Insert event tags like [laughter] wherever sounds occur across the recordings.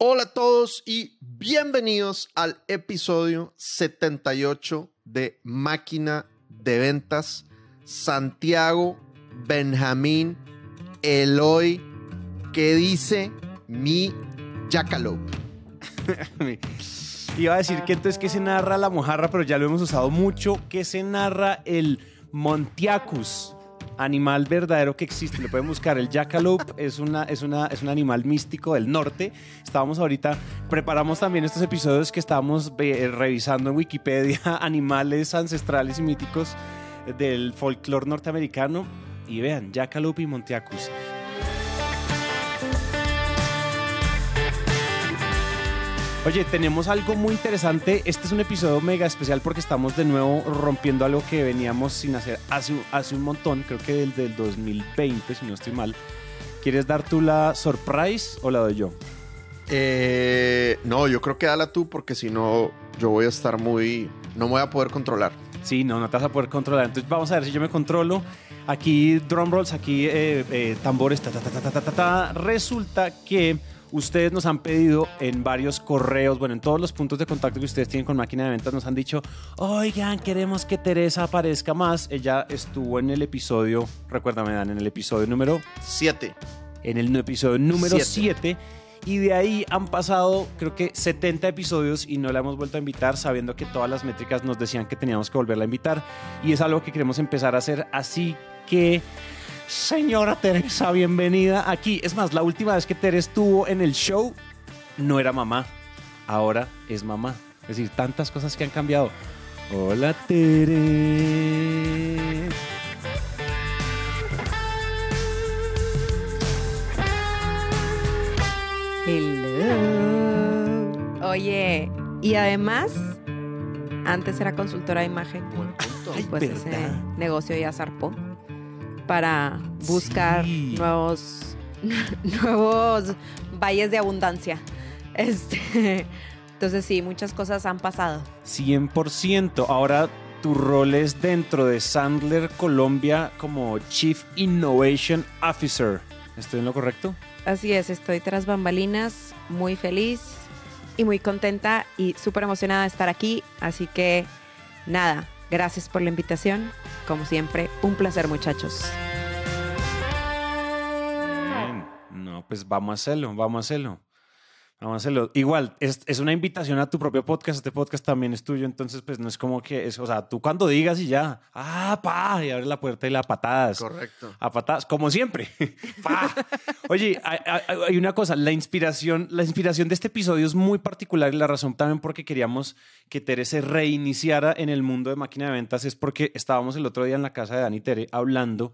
Hola a todos y bienvenidos al episodio 78 de Máquina de Ventas. Santiago, Benjamín, Eloy, ¿qué dice mi Jackalope? [laughs] Iba a decir que entonces que se narra la mojarra, pero ya lo hemos usado mucho. que se narra el Montiacus? Animal verdadero que existe, lo pueden buscar. El jackalope es, una, es, una, es un animal místico del norte. Estábamos ahorita, preparamos también estos episodios que estábamos eh, revisando en Wikipedia, [laughs] animales ancestrales y míticos del folclore norteamericano. Y vean, jackalope y Montiacus. Oye, tenemos algo muy interesante. Este es un episodio mega especial porque estamos de nuevo rompiendo algo que veníamos sin hacer hace, hace un montón, creo que desde el 2020, si no estoy mal. ¿Quieres dar tú la surprise o la doy yo? Eh, no, yo creo que dala tú porque si no, yo voy a estar muy... No me voy a poder controlar. Sí, no, no te vas a poder controlar. Entonces vamos a ver si yo me controlo. Aquí drum rolls, aquí eh, eh, tambores, ta, ta, ta, ta, ta, ta, ta. Resulta que Ustedes nos han pedido en varios correos, bueno, en todos los puntos de contacto que ustedes tienen con máquina de ventas, nos han dicho, oigan, queremos que Teresa aparezca más. Ella estuvo en el episodio, recuérdame, Dan, en el episodio número 7. En el episodio número 7. Y de ahí han pasado, creo que 70 episodios y no la hemos vuelto a invitar, sabiendo que todas las métricas nos decían que teníamos que volverla a invitar. Y es algo que queremos empezar a hacer. Así que Señora Teresa, bienvenida aquí. Es más, la última vez que Teresa estuvo en el show no era mamá, ahora es mamá. Es decir, tantas cosas que han cambiado. Hola Teresa. Hello. Oye, y además, antes era consultora de imagen. y pues ese negocio ya zarpó para buscar nuevos, [laughs] nuevos valles de abundancia. [laughs] Este, entonces sí, muchas cosas han pasado. 100%. Ahora tu rol es dentro de Sandler Colombia como Chief Innovation Officer. ¿Estoy en lo correcto? Así es, estoy tras bambalinas, muy feliz y muy contenta y súper emocionada de estar aquí. Así que nada, Gracias por la invitación. Como siempre, un placer muchachos. No, pues vamos a hacerlo, vamos a hacerlo. Vamos a hacerlo. Igual, es, es, una invitación a tu propio podcast. Este podcast también es tuyo. Entonces, pues no es como que es, o sea, tú cuando digas y ya, ah, pa, y abres la puerta y la patadas. Correcto. A patadas, como siempre. [laughs] pa. Oye, hay, hay, una cosa, la inspiración, la inspiración de este episodio es muy particular y la razón también porque queríamos que Tere se reiniciara en el mundo de máquina de ventas es porque estábamos el otro día en la casa de Dani Tere hablando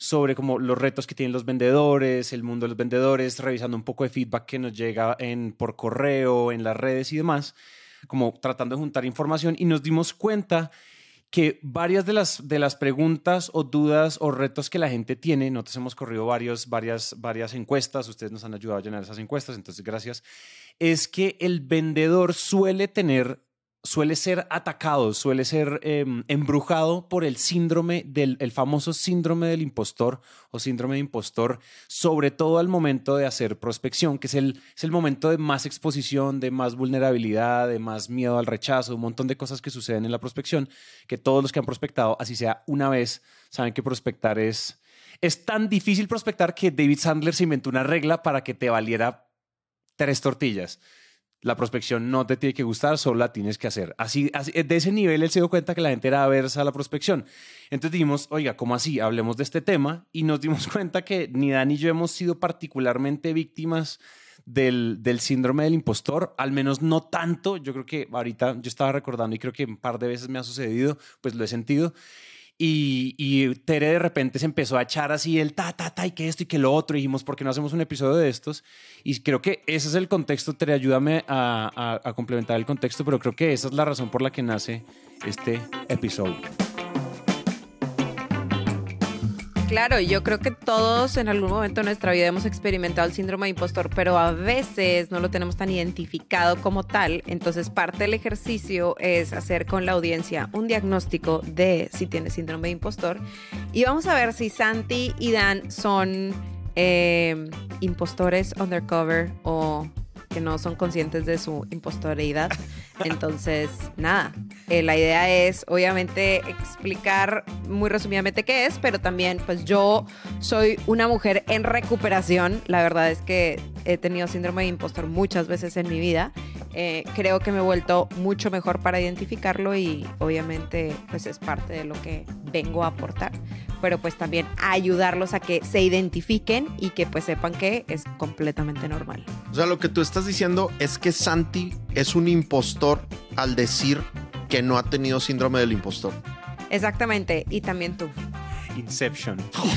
sobre como los retos que tienen los vendedores, el mundo de los vendedores, revisando un poco de feedback que nos llega en, por correo, en las redes y demás, como tratando de juntar información. Y nos dimos cuenta que varias de las, de las preguntas o dudas o retos que la gente tiene, nosotros hemos corrido varios, varias, varias encuestas, ustedes nos han ayudado a llenar esas encuestas, entonces gracias, es que el vendedor suele tener suele ser atacado, suele ser em, embrujado por el síndrome del el famoso síndrome del impostor o síndrome de impostor, sobre todo al momento de hacer prospección, que es el, es el momento de más exposición, de más vulnerabilidad, de más miedo al rechazo, un montón de cosas que suceden en la prospección, que todos los que han prospectado, así sea una vez, saben que prospectar es... Es tan difícil prospectar que David Sandler se inventó una regla para que te valiera tres tortillas la prospección no te tiene que gustar, solo la tienes que hacer. Así, de ese nivel él se dio cuenta que la gente era aversa a la prospección. Entonces dijimos, oiga, ¿cómo así? Hablemos de este tema y nos dimos [laughs] cuenta que ni Dan ni yo hemos sido particularmente víctimas del, del, síndrome del impostor, al menos no tanto. Yo creo que ahorita yo estaba recordando y creo que un par de veces me ha sucedido, pues lo he sentido. Y, Tere de repente se empezó a echar así el ta, ta, ta, y que esto y que lo otro. Y dijimos, ¿por qué no hacemos un episodio de estos? Y creo que ese es el contexto. Tere, ayúdame a complementar el contexto, pero creo que esa es la razón por la que nace este episodio. Claro, yo creo que todos en algún momento de nuestra vida hemos experimentado el síndrome de impostor, pero a veces no lo tenemos tan identificado como tal. Entonces, parte del ejercicio es hacer con la audiencia un diagnóstico de si tiene síndrome de impostor. Y vamos a ver si Santi y Dan son eh, impostores undercover o que no son conscientes de su impostoridad. [laughs] Entonces, nada, eh, la idea es obviamente explicar muy resumidamente qué es, pero también pues yo soy una mujer en recuperación. La verdad es que he tenido síndrome de impostor muchas veces en mi vida. Eh, creo que me he vuelto mucho mejor para identificarlo y obviamente pues es parte de lo que vengo a aportar pero pues también ayudarlos a que se identifiquen y que pues sepan que es completamente normal. O sea, lo que tú estás diciendo es que Santi es un impostor al decir que no ha tenido síndrome del impostor. Exactamente, y también tú. Inception.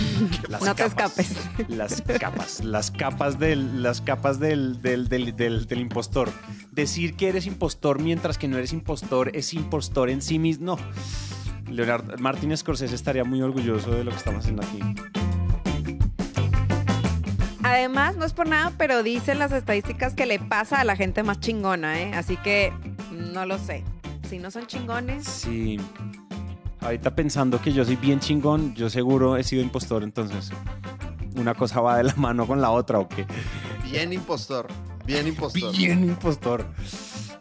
[laughs] no te escapes. Las capas, las capas del, las capas del, del, del, del, impostor. Decir que eres impostor mientras que no eres impostor es impostor en sí mismo. No. Leonardo Martínez Scorsese estaría muy orgulloso de lo que estamos haciendo aquí. Además, no es por nada, pero dicen las estadísticas que le pasa a la gente más chingona, ¿eh? Así que no lo sé. Si no son chingones. Sí. Ahorita pensando que yo soy bien chingón, yo seguro he sido impostor, entonces. Una cosa va de la mano con la otra, ¿o qué? Bien impostor. Bien impostor. Bien impostor.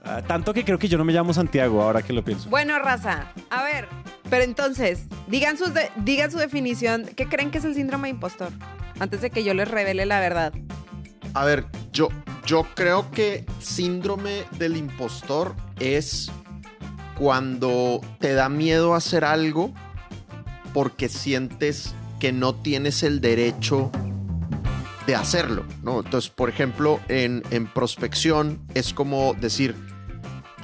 Ah, tanto que creo que yo no me llamo Santiago, ahora que lo pienso. Bueno, raza. A ver, pero entonces, digan, sus digan su definición. ¿Qué creen que es el síndrome de impostor? Antes de que yo les revele la verdad. A ver, yo, yo creo que síndrome del impostor es cuando te da miedo hacer algo porque sientes que no tienes el derecho de hacerlo. Entonces, por ejemplo, en, en prospección es como decir,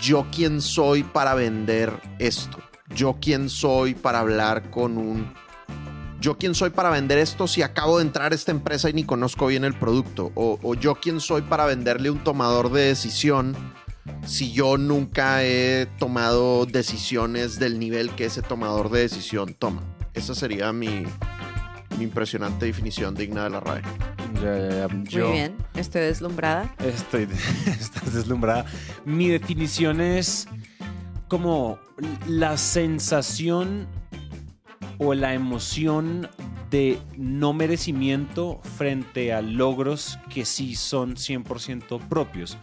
yo quién soy para vender esto yo quién soy para hablar con un... Yo quién soy para vender esto si acabo de entrar a esta empresa y ni conozco bien el producto. O, yo quién soy para venderle un tomador de decisión si yo nunca he tomado decisiones del nivel que ese tomador de decisión toma. Esa sería mi, impresionante definición digna de la RAE. Muy bien, estoy deslumbrada. Estoy, [laughs] estás deslumbrada. Mi definición es como la sensación o la emoción de no merecimiento frente a logros que sí son 100% propios.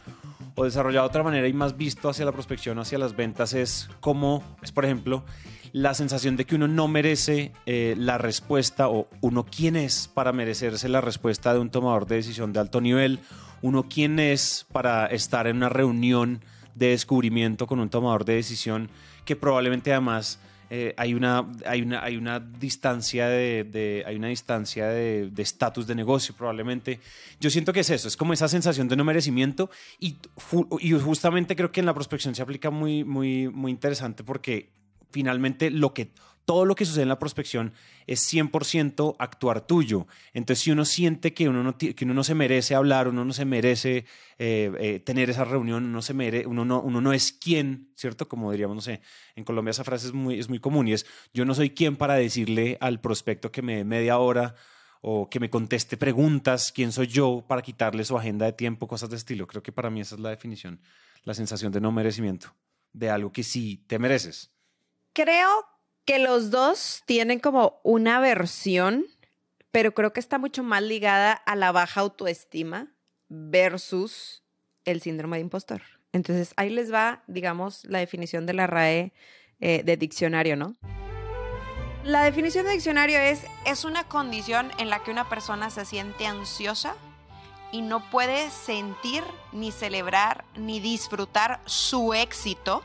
O desarrollado de otra manera y más visto hacia la prospección, hacia las ventas, es como, es por ejemplo, la sensación de que uno no merece eh, la respuesta o uno quién es para merecerse la respuesta de un tomador de decisión de alto nivel, uno quién es para estar en una reunión de descubrimiento con un tomador de decisión que probablemente además eh, hay, una, hay, una, hay una distancia de, hay una distancia de estatus de, negocio probablemente. Yo siento que es eso, es como esa sensación de no merecimiento y, y justamente creo que en la prospección se aplica muy, muy, muy interesante porque finalmente lo que todo lo que sucede en la prospección es 100% actuar tuyo. Entonces, si uno siente que uno no, que uno no se merece hablar, uno no se merece eh, eh, tener esa reunión, uno, se mere, uno, no, uno no es quien, ¿cierto? Como diríamos, no sé, en Colombia esa frase es muy, es muy común y es, yo no soy quien para decirle al prospecto que me dé media hora o que me conteste preguntas, quién soy yo para quitarle su agenda de tiempo, cosas de estilo. Creo que para mí esa es la definición, la sensación de no merecimiento, de algo que sí te mereces. Creo que los dos tienen como una versión, pero creo que está mucho más ligada a la baja autoestima versus el síndrome de impostor. Entonces ahí les va, digamos, la definición de la RAE eh, de diccionario, ¿no? La definición de diccionario es, es una condición en la que una persona se siente ansiosa y no puede sentir, ni celebrar, ni disfrutar su éxito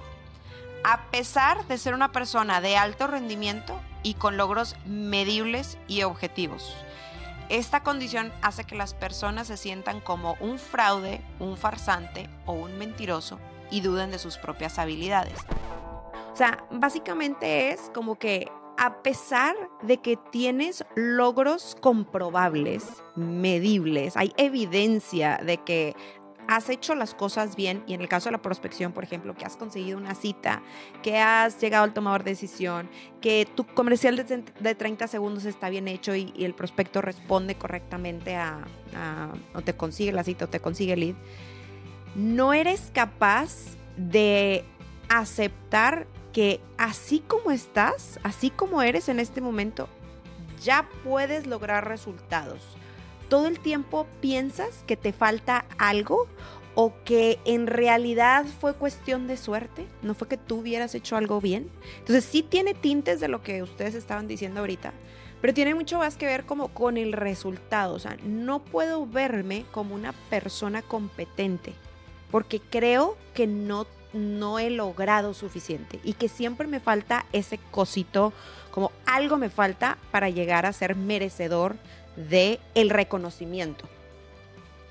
a pesar de ser una persona de alto rendimiento y con logros medibles y objetivos. Esta condición hace que las personas se sientan como un fraude, un farsante o un mentiroso y duden de sus propias habilidades. O sea, básicamente es como que a pesar de que tienes logros comprobables, medibles, hay evidencia de que has hecho las cosas bien y en el caso de la prospección, por ejemplo, que has conseguido una cita, que has llegado al tomador de decisión, que tu comercial de, 30 segundos está bien hecho y, el prospecto responde correctamente a, o te consigue la cita o te consigue el lead, no eres capaz de aceptar que así como estás, así como eres en este momento, ya puedes lograr resultados todo el tiempo piensas que te falta algo o que en realidad fue cuestión de suerte, no fue que tú hubieras hecho algo bien. Entonces sí tiene tintes de lo que ustedes estaban diciendo ahorita, pero tiene mucho más que ver como con el resultado, o sea, no puedo verme como una persona competente porque creo que no no he logrado suficiente y que siempre me falta ese cosito, como algo me falta para llegar a ser merecedor de el reconocimiento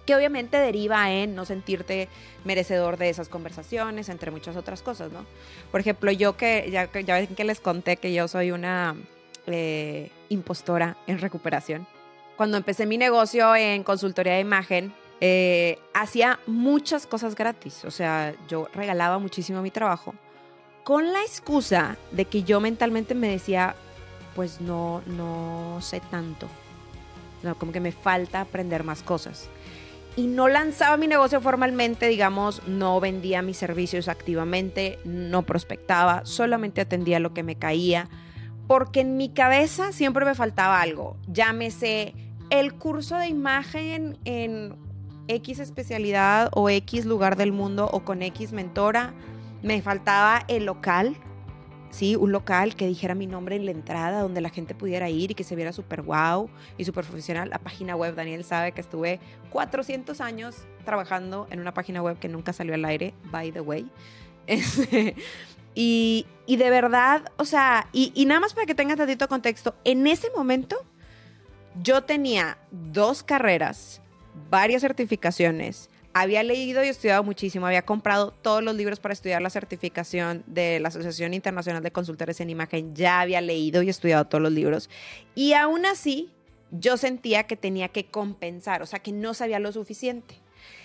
que obviamente deriva en no sentirte merecedor de esas conversaciones, entre muchas otras cosas, ¿no? Por ejemplo, yo que ya, ya ven que les conté que yo soy una eh, impostora en recuperación. Cuando empecé mi negocio en consultoría de imagen, eh, hacía muchas cosas gratis, o sea, yo regalaba muchísimo mi trabajo, con la excusa de que yo mentalmente me decía, pues no, no sé tanto, como que me falta aprender más cosas y no lanzaba mi negocio formalmente, digamos, no vendía mis servicios activamente, no prospectaba, solamente atendía lo que me caía, porque en mi cabeza siempre me faltaba algo. Llámese el curso de imagen en X especialidad o X lugar del mundo o con X mentora, me faltaba el local ¿sí? Un local que dijera mi nombre en la entrada, donde la gente pudiera ir y que se viera súper wow y súper profesional. La página web, Daniel sabe que estuve 400 años trabajando en una página web que nunca salió al aire, by the way. [laughs] Este, y, de verdad, o sea, y, y nada más para que tengas tantito contexto, en ese momento yo tenía dos carreras, varias certificaciones, había leído y estudiado muchísimo, había comprado todos los libros para estudiar la certificación de la Asociación Internacional de Consultores en Imagen, ya había leído y estudiado todos los libros. Y aún así, yo sentía que tenía que compensar, o sea, que no sabía lo suficiente.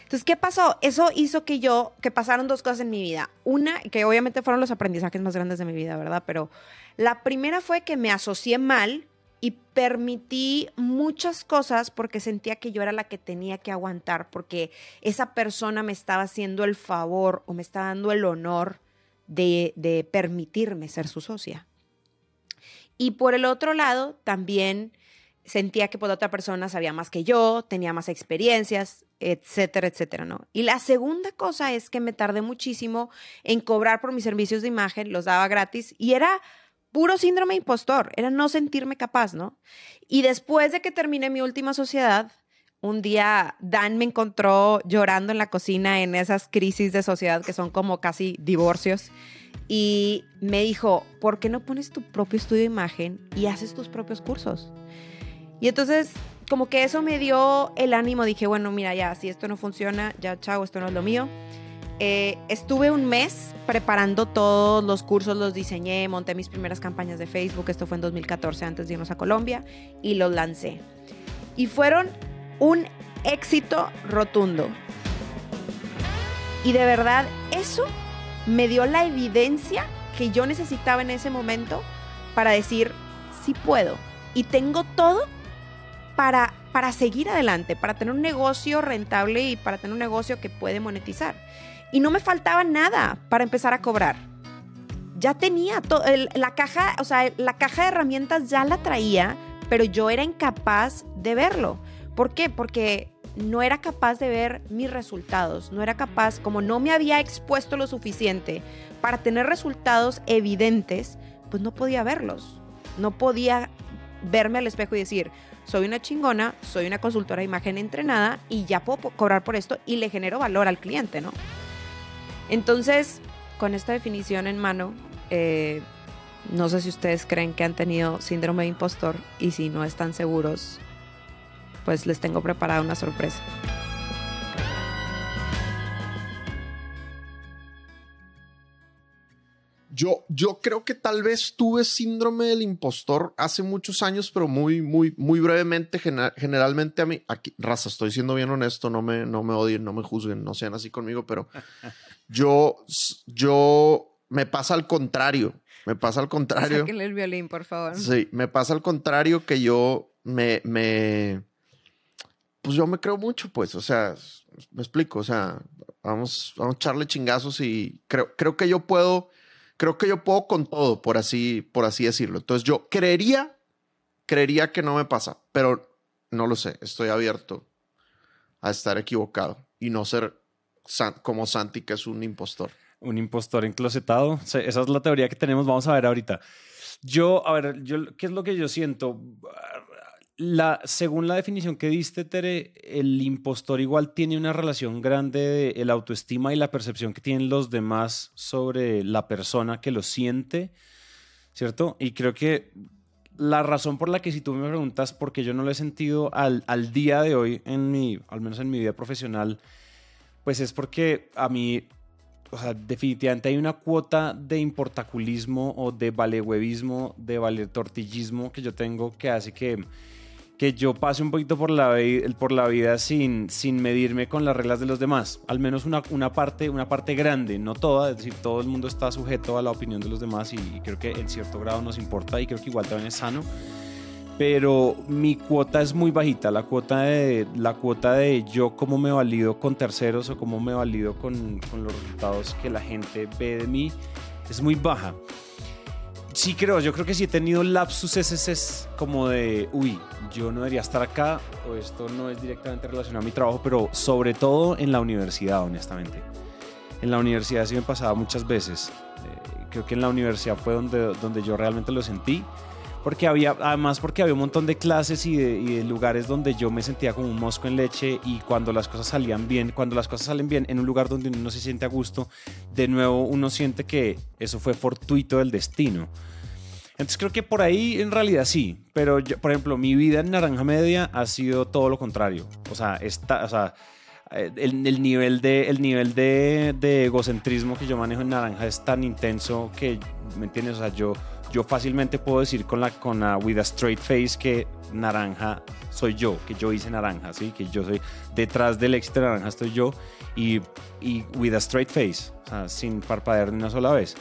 Entonces, ¿qué pasó? Eso hizo que yo, que pasaron dos cosas en mi vida. Una, que obviamente fueron los aprendizajes más grandes de mi vida, ¿verdad? Pero la primera fue que me asocié mal y permití muchas cosas porque sentía que yo era la que tenía que aguantar, porque esa persona me estaba haciendo el favor o me estaba dando el honor de, de permitirme ser su socia. Y por el otro lado, también sentía que por pues, otra persona sabía más que yo, tenía más experiencias, etcétera, etcétera, ¿no? Y la segunda cosa es que me tardé muchísimo en cobrar por mis servicios de imagen, los daba gratis y era puro síndrome impostor, era no sentirme capaz, ¿no? Y después de que terminé mi última sociedad, un día Dan me encontró llorando en la cocina en esas crisis de sociedad que son como casi divorcios y me dijo, ¿por qué no pones tu propio estudio de imagen y haces tus propios cursos? Y entonces como que eso me dio el ánimo, dije, bueno, mira, ya, si esto no funciona, ya, chao, esto no es lo mío. Eh, estuve un mes preparando todos los cursos, los diseñé, monté mis primeras campañas de Facebook, esto fue en 2014 antes de irnos a Colombia, y los lancé. Y fueron un éxito rotundo. Y de verdad, eso me dio la evidencia que yo necesitaba en ese momento para decir, sí puedo. Y tengo todo para, para seguir adelante, para tener un negocio rentable y para tener un negocio que puede monetizar y no me faltaba nada para empezar a cobrar. Ya tenía la caja, o sea, la caja de herramientas ya la traía, pero yo era incapaz de verlo. ¿Por qué? Porque no era capaz de ver mis resultados, no era capaz, como no me había expuesto lo suficiente para tener resultados evidentes, pues no podía verlos. No podía verme al espejo y decir, soy una chingona, soy una consultora de imagen entrenada y ya puedo cobrar por esto y le genero valor al cliente, ¿no? Entonces, con esta definición en mano, eh, no sé si ustedes creen que han tenido síndrome de impostor y si no están seguros, pues les tengo preparada una sorpresa. Yo, yo creo que tal vez tuve síndrome del impostor hace muchos años, pero muy, muy, muy brevemente. generalmente a mí, aquí, raza, estoy siendo bien honesto, no me, no me odien, no me juzguen, no sean así conmigo, pero yo, yo, me pasa al contrario. Me pasa al [laughs] contrario. Sáquenle el violín, por favor. Sí, me pasa al contrario que yo me, me, pues yo me creo mucho, pues, o sea, me explico, o sea, vamos, vamos a echarle chingazos y creo, creo que yo puedo, creo que yo puedo con todo, por así, por así decirlo. Entonces yo creería, creería que no me pasa, pero no lo sé, estoy abierto a estar equivocado y no ser como Santi, que es un impostor. Un impostor enclosetado. esa es la teoría que tenemos. Vamos a ver ahorita. Yo, a ver, yo, ¿qué es lo que yo siento? Según la definición que diste, Tere, el impostor igual tiene una relación grande de el autoestima y la percepción que tienen los demás sobre la persona que lo siente, ¿cierto? Y creo que la razón por la que si tú me preguntas por qué yo no lo he sentido al, al día de hoy, en mi, al menos en mi vida profesional, pues es porque a mí, o sea, definitivamente hay una cuota de importaculismo o de valehuevismo, de valetortillismo que yo tengo que hace que que yo pase un poquito por la, por la vida sin, sin medirme con las reglas de los demás. Al menos una, una, parte, una parte grande, no toda, es decir, todo el mundo está sujeto a la opinión de los demás y, creo que en cierto grado nos importa y creo que igual también es sano. Pero mi cuota es muy bajita, la cuota de, la cuota de yo cómo me valido con terceros o cómo me valido con, con los resultados que la gente ve de mí es muy baja. Sí creo, yo creo que sí he tenido lapsus es como de, uy, yo no debería estar acá o esto no es directamente relacionado a mi trabajo, pero sobre todo en la universidad, honestamente. En la universidad sí me pasaba muchas veces. Eh, creo que en la universidad fue donde, donde yo realmente lo sentí. Porque había, además porque había un montón de clases y de, lugares donde yo me sentía como un mosco en leche y cuando las cosas salían bien, cuando las cosas salen bien en un lugar donde uno se siente a gusto, de nuevo uno siente que eso fue fortuito del destino. Entonces creo que por ahí en realidad sí, pero por ejemplo mi vida en Naranja Media ha sido todo lo contrario. O sea, está, o sea eh, el, el, nivel, de, el nivel de, egocentrismo que yo manejo en Naranja es tan intenso que, ¿me entiendes? O sea, yo yo fácilmente puedo decir con la con la with a straight face que naranja soy yo, que yo hice naranja, ¿sí? Que yo soy detrás del éxito de naranja estoy yo y, y with a straight face, o sea, sin parpadear ni una sola vez.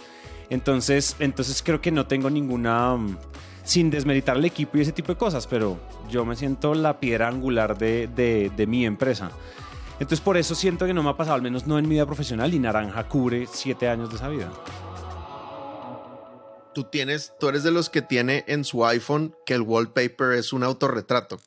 Entonces, entonces creo que no tengo ninguna mm, sin desmeritar el equipo y ese tipo de cosas, pero yo me siento la piedra angular de, de, de mi empresa. Entonces por eso siento que no me ha pasado, al menos no en mi vida profesional, y Naranja cubre siete años de esa vida tú tienes, tú eres de los que tiene en su iPhone que el wallpaper es un autorretrato.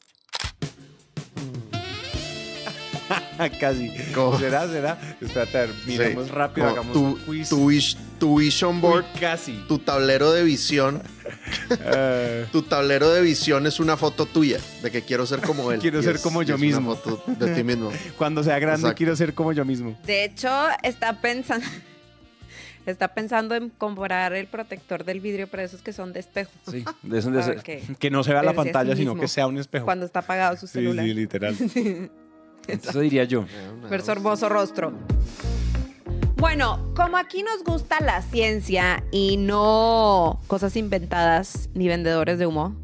[laughs] Casi. ¿Será? ¿Será? Espérate, miramos rápido, hagamos tu, un quiz. Tu, vision board. casi. Tu tablero de visión. Eh. [laughs] [laughs] tu tablero de visión es una foto tuya de que quiero ser como él. quiero ser como yo mismo. Una foto de ti mismo. Cuando sea grande, quiero ser como yo mismo. De hecho, está pensando está pensando en comprar el protector del vidrio, pero esos que son de espejo. Sí, de esos, de que, no se vea la pantalla, sino que sea un espejo. Cuando está apagado su celular. Sí, [laughs] sí literal. Eso diría yo. Ver su hermoso rostro. Bueno, como aquí nos gusta la ciencia y no cosas inventadas ni vendedores de humo,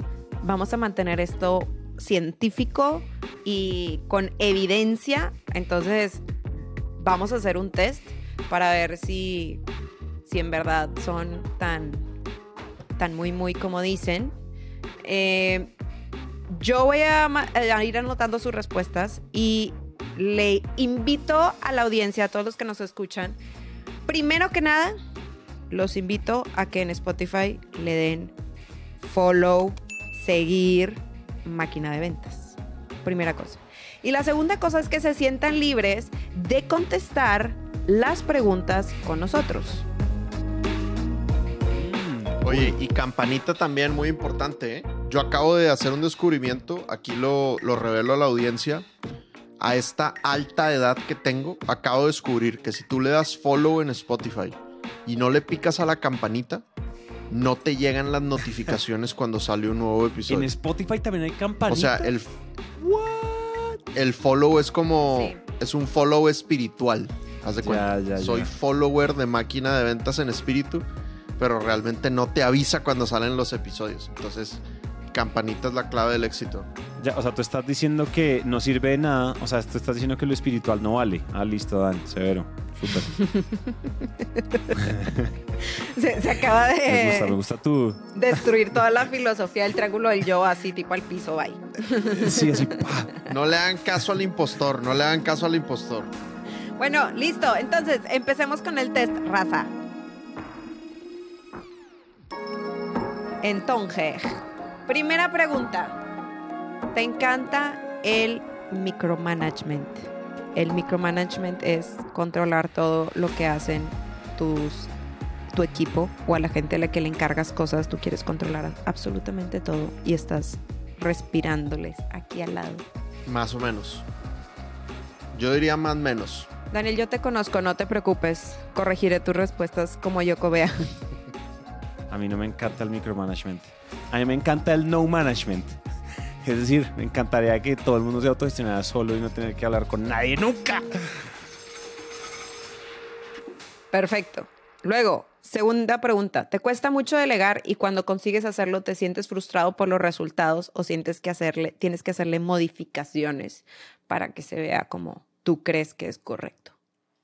vamos a mantener esto científico y con evidencia. Entonces, vamos a hacer un test para ver si si en verdad son tan, tan muy, muy como dicen. Eh, yo voy a, a, ir anotando sus respuestas y le invito a la audiencia, a todos los que nos escuchan, primero que nada, los invito a que en Spotify le den follow, seguir, máquina de ventas. Primera cosa. Y la segunda cosa es que se sientan libres de contestar las preguntas con nosotros. Oye, y campanita también muy importante. ¿eh? Yo acabo de hacer un descubrimiento, aquí lo, lo revelo a la audiencia. A esta alta edad que tengo, acabo de descubrir que si tú le das follow en Spotify y no le picas a la campanita, no te llegan las notificaciones [laughs] cuando sale un nuevo episodio. En Spotify también hay campanita. O sea, el, el follow es como. Es un follow espiritual. Haz de cuenta. Soy follower de máquina de ventas en espíritu pero realmente no te avisa cuando salen los episodios. Entonces, campanita es la clave del éxito. Ya, o sea, tú estás diciendo que no sirve de nada, o sea, tú estás diciendo que lo espiritual no vale. Ah, listo, Dan, severo. Súper. [laughs] se, acaba de. Me gusta, me gusta tú. Destruir toda la filosofía del triángulo del yo, así, tipo al piso, bye. sí, así. No le hagan caso al impostor, no le hagan caso al impostor. Bueno, listo. Entonces, empecemos con el test, raza. Entonces, primera pregunta. ¿Te encanta el micromanagement? el micromanagement es controlar todo lo que hacen tus tu equipo o a la gente a la que le encargas cosas, tú quieres controlar absolutamente todo y estás respirándoles aquí al lado. Más o menos. Yo diría más menos. Daniel, yo te conozco, no te preocupes. Corregiré tus respuestas como yo vea. A mí no me encanta el micromanagement. A mí me encanta el no management. [laughs] Es decir, me encantaría que todo el mundo se autogestionara solo y no tener que hablar con nadie nunca. Perfecto. Luego, segunda pregunta. ¿Te cuesta mucho delegar y cuando consigues hacerlo te sientes frustrado por los resultados o sientes que hacerle, tienes que hacerle modificaciones para que se vea como tú crees que es correcto?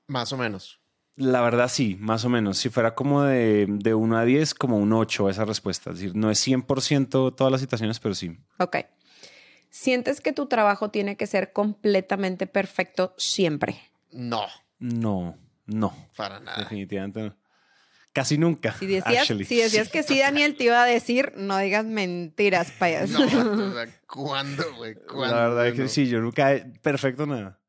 Más o menos. La verdad sí, más o menos. Si fuera como de, de 1 a 10, como un 8 esa respuesta. Es decir, no es 100% todas las situaciones, pero sí. Ok. ¿Sientes que tu trabajo tiene que ser completamente perfecto siempre? No. No, no. Para nada. Definitivamente no. Casi nunca. Si decías, si decías que sí, Daniel, te iba a decir, no digas mentiras, payaso. No, o sea, ¿cuándo, güey? ¿Cuándo? La verdad es que sí, yo nunca perfecto nada.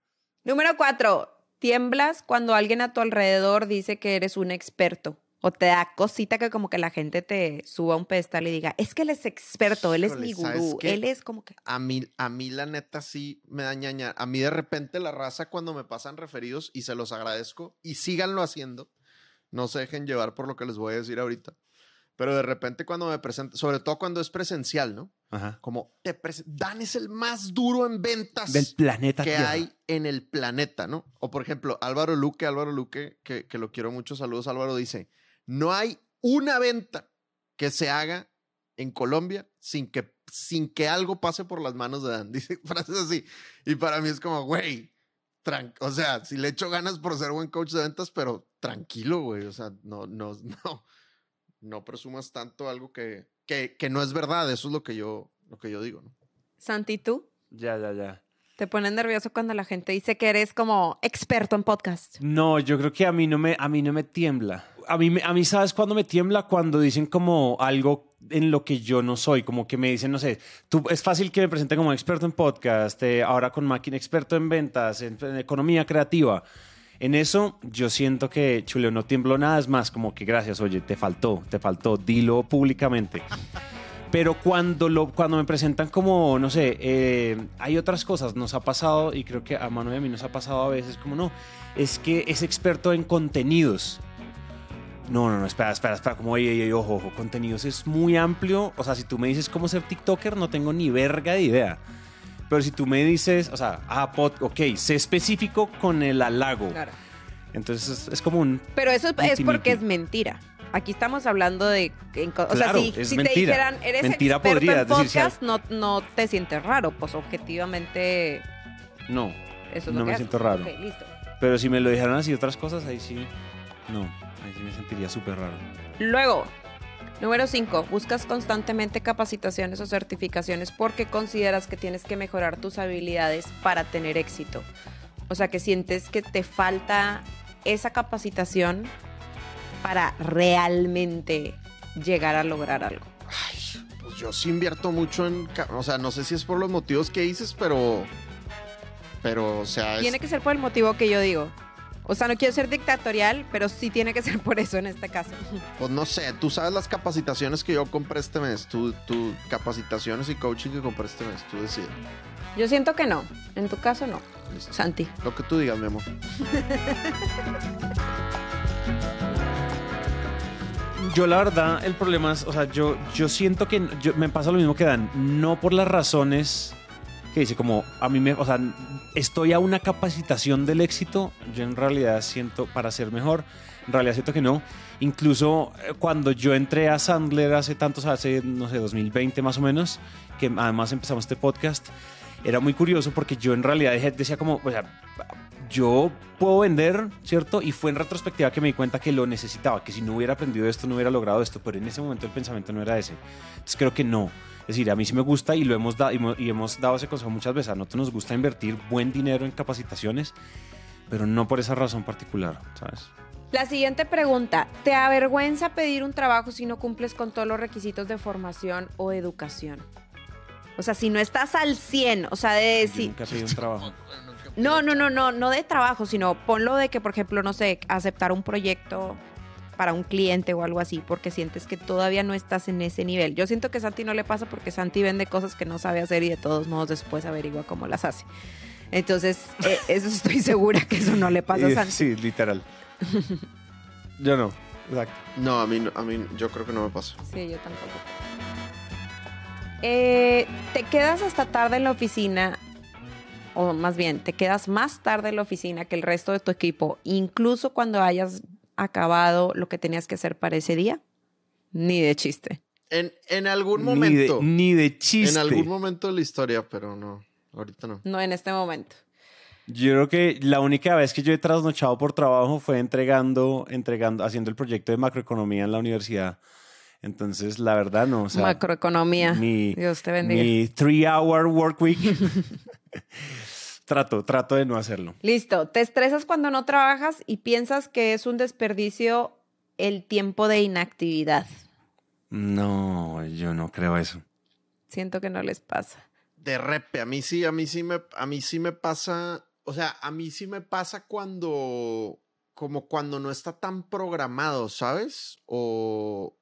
Número cuatro. Tiemblas cuando alguien a tu alrededor dice que eres un experto. O te da cosita que como que la gente te suba a un pedestal y diga, es que él es experto, él es mi Híjole, ¿sabes gurú, él es como que... A mí, a mí la neta sí me da ñaña. A mí de repente la raza cuando me pasan referidos y se los agradezco y síganlo haciendo. No se dejen llevar por lo que les voy a decir ahorita. Pero de repente cuando me presentan, sobre todo cuando es presencial, ¿no? Ajá. Como te Dan es el más duro en ventas Del planeta que Tierra. hay en el planeta, ¿no? O por ejemplo, Álvaro Luque, Álvaro Luque, que, que lo quiero mucho, saludos Álvaro, dice, no hay una venta que se haga en Colombia sin que, sin que algo pase por las manos de Dan. [laughs] Dice frases así. Y para mí es como, güey, o sea, si le echo ganas por ser buen coach de ventas, pero tranquilo, güey, o sea, no, no, [laughs] no, no presumas tanto algo que, que, que no es verdad, eso es lo que yo, lo que yo digo, ¿no? Santi, ¿tú? Ya, ya, ya. ¿Te pones nervioso cuando la gente dice que eres como experto en podcast? No, yo creo que a mí no me, a mí no me tiembla. A mí, me- a mí, ¿sabes cuándo me tiembla? Cuando dicen como algo en lo que yo no soy, como que me dicen, no sé, tú, es fácil que me presenten como experto en podcast, eh, ahora con máquina, experto en ventas, en, en economía creativa. En eso yo siento que, Chuleo, no tiemblo nada, es más como que gracias, oye, te faltó, te faltó, dilo públicamente. Pero cuando, lo, cuando me presentan como, no sé, eh, hay otras cosas, nos ha pasado, y creo que a Manu y a mí nos ha pasado a veces, como no, es que es experto en contenidos. No, no, no, espera, espera, espera, como, oye, oye, ojo, ojo, contenidos es muy amplio. O sea, si tú me dices cómo ser TikToker, no tengo ni verga de idea. Pero si tú me dices, o sea, ah, pod, ok, sé específico con el halago. Claro. Entonces es, es como un Pero eso es, porque es mentira. Aquí estamos hablando de... en o Claro, sea, si, es si te mentira. dijeran, eres Mentira experto podría, en es decir, si podcast, no, no te sientes raro. Pues objetivamente no. eso es No lo que me haces. siento raro. Ok, listo. Pero si me lo dijeran así otras cosas, ahí sí. No, ahí sí me sentiría súper raro. Luego, número 5, buscas constantemente capacitaciones o certificaciones porque consideras que tienes que mejorar tus habilidades para tener éxito. O sea, que sientes que te falta esa capacitación para realmente llegar a lograr algo. Ay, pues yo sí invierto mucho en. O sea, no sé si es por los motivos que dices, pero. Pero, o sea, es- Tiene que ser por el motivo que yo digo. O sea, no quiero ser dictatorial, pero sí tiene que ser por eso en este caso. pues no sé, tú sabes las capacitaciones que yo compré este mes. Tú, tú capacitaciones y coaching que compré este mes. Tú decides. Yo siento que no. En tu caso, no. Listo. Santi. Lo que tú digas, mi amor. Yo la verdad, el problema es, o sea, yo, yo siento que yo- me pasa lo mismo que Dan, no por las razones que dice como a mí me, o sea, estoy a una capacitación del éxito, yo en realidad siento para ser mejor, en realidad siento que no. Incluso eh, cuando yo entré a Sandler hace tantos, hace, no sé, 2020 más o menos, que además empezamos este podcast, era muy curioso porque yo en realidad decía como, o sea, yo puedo vender, ¿cierto? Y fue en retrospectiva que me di cuenta que lo necesitaba, que si no hubiera aprendido esto, no hubiera logrado esto, pero en ese momento el pensamiento no era ese. Entonces creo que no. Es decir, a mí sí me gusta y lo hemos dado y, mo- y hemos dado ese consejo muchas veces. A nosotros nos gusta invertir buen dinero en capacitaciones, pero no por esa razón particular, ¿sabes? La siguiente pregunta. ¿Te avergüenza pedir un trabajo si no cumples con todos los requisitos de formación o educación? O sea, si no estás al 100, o sea, de decir... nunca he pedido un trabajo. [laughs] No, no, no, no, no de trabajo, sino ponlo de que, por ejemplo, no sé, aceptar un proyecto para un cliente o algo así, porque sientes que todavía no estás en ese nivel. Yo siento que a Santi no le pasa porque Santi vende cosas que no sabe hacer y de todos modos después averigua cómo las hace. Entonces, eh, [laughs] eso estoy segura que eso no le pasa a Santi. Sí, literal. [laughs] Yo no, exacto. No, a mí, a mí yo creo que no me pasa. Sí, yo tampoco. Eh, te quedas hasta tarde en la oficina, o más bien, te quedas más tarde en la oficina que el resto de tu equipo, incluso cuando hayas acabado lo que tenías que hacer para ese día? Ni de chiste. En, en algún momento. Ni de, chiste. En algún momento de la historia, pero no. Ahorita no. No en este momento. Yo creo que la única vez que yo he trasnochado por trabajo fue entregando, entregando, haciendo el proyecto de macroeconomía en la universidad. Entonces, la verdad, no. macroeconomía. Dios te bendiga. Mi three hour work week. [laughs] Trato, trato de no hacerlo. Listo. Te estresas cuando no trabajas y piensas que es un desperdicio el tiempo de inactividad. No, yo no creo eso. Siento que no les pasa. De repe, a mí sí, a mí sí me, a mí sí me pasa, o sea, a mí sí me pasa cuando, como cuando no está tan programado, ¿sabes? O,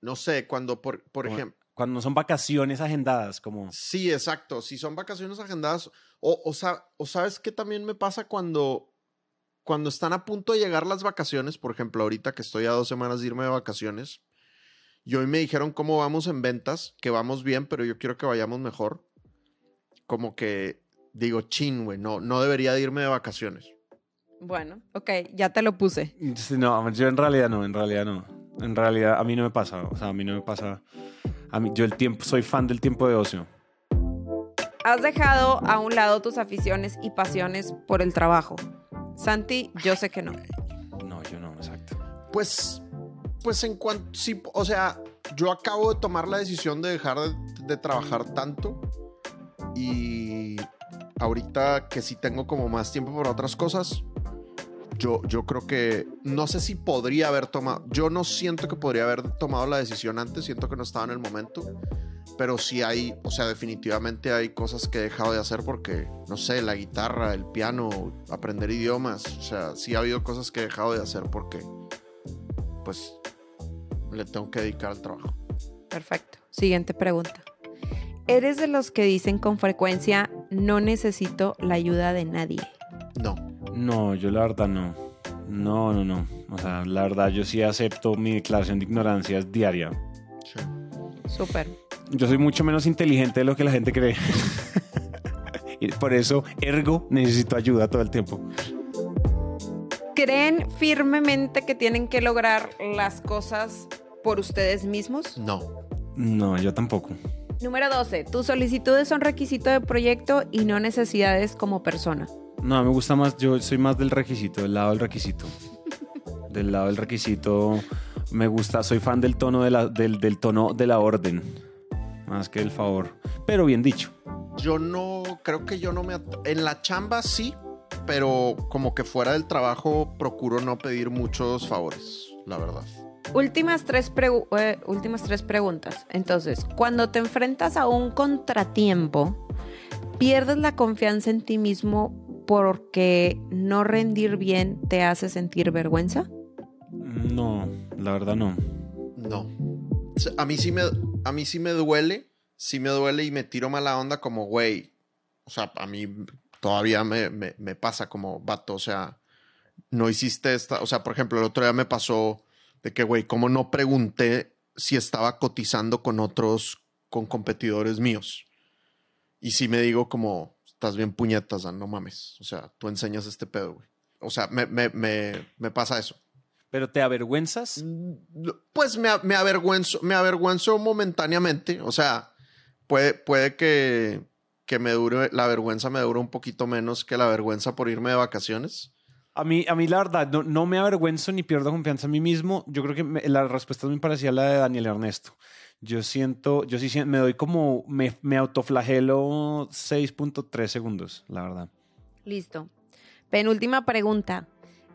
no sé, cuando, por, por ejemplo, cuando son vacaciones agendadas, como... Sí, exacto. Si son vacaciones agendadas, o, o, o sabes qué también me pasa cuando, cuando están a punto de llegar las vacaciones, por ejemplo, ahorita que estoy a dos semanas de irme de vacaciones, y hoy me dijeron cómo vamos en ventas, que vamos bien, pero yo quiero que vayamos mejor. Como que digo, chin, güey, no, no debería de irme de vacaciones. Bueno, ok, ya te lo puse. No, yo en realidad no, en realidad no. En realidad a mí no me pasa, o sea, a mí no me pasa a mí, yo el tiempo, soy fan del tiempo de ocio. Has dejado a un lado tus aficiones y pasiones por el trabajo. Santi, yo sé que no. No, yo no, exacto. Pues, pues en cuanto, sí, o sea, yo acabo de tomar la decisión de dejar de, trabajar tanto y ahorita que sí tengo como más tiempo para otras cosas, yo, yo creo que no sé si podría haber tomado, yo no siento que podría haber tomado la decisión antes, siento que no estaba en el momento, pero sí hay, o sea, definitivamente hay cosas que he dejado de hacer porque, no sé, la guitarra, el piano, aprender idiomas, o sea, sí ha habido cosas que he dejado de hacer porque, pues, le tengo que dedicar al trabajo. Perfecto. Siguiente pregunta. ¿Eres de los que dicen con frecuencia, no necesito la ayuda de nadie? No. No, yo la verdad no. No, no, no. O sea, la verdad yo sí acepto mi declaración de ignorancia es diaria. Sí. Súper. Yo soy mucho menos inteligente de lo que la gente cree. [laughs] y por eso, ergo, necesito ayuda todo el tiempo. ¿Creen firmemente que tienen que lograr las cosas por ustedes mismos? No. No, yo tampoco. Número 12. Tus solicitudes son requisito de proyecto y no necesidades como persona. No, me gusta más, yo soy más del requisito, del lado del requisito. del lado del requisito me gusta, soy fan del tono de la, del, del tono de la orden, más que del favor. Pero bien dicho. Yo no, creo que yo no me... En la chamba sí, pero como que fuera del trabajo procuro no pedir muchos favores, la verdad. Últimas tres, eh, últimas tres preguntas. Entonces, cuando te enfrentas a un contratiempo, ¿pierdes la confianza en ti mismo porque no rendir bien te hace sentir vergüenza? No, la verdad no. No. A mí sí me, a mí sí me duele, sí me duele y me tiro mala onda como, güey, o sea, a mí todavía me, me, pasa como vato, o sea, no hiciste esta, o sea, por ejemplo, el otro día me pasó de que, güey, ¿cómo no pregunté si estaba cotizando con otros, con competidores míos? Y sí me digo como, estás bien puñetas, no mames. O sea, tú enseñas este pedo, güey. O sea, me, me, me, me pasa eso. ¿Pero te avergüenzas? Mm, pues me, me, avergüenzo, me avergüenzo momentáneamente. O sea, puede, puede que, que me dure, la vergüenza me dure un poquito menos que la vergüenza por irme de vacaciones. A mí, a mí la verdad, no, no me avergüenzo ni pierdo confianza en mí mismo. Yo creo que la respuesta es muy parecida a la de Daniel Ernesto yo siento, yo sí me doy como, me, autoflagelo 6.3 segundos, la verdad. Listo. Penúltima pregunta.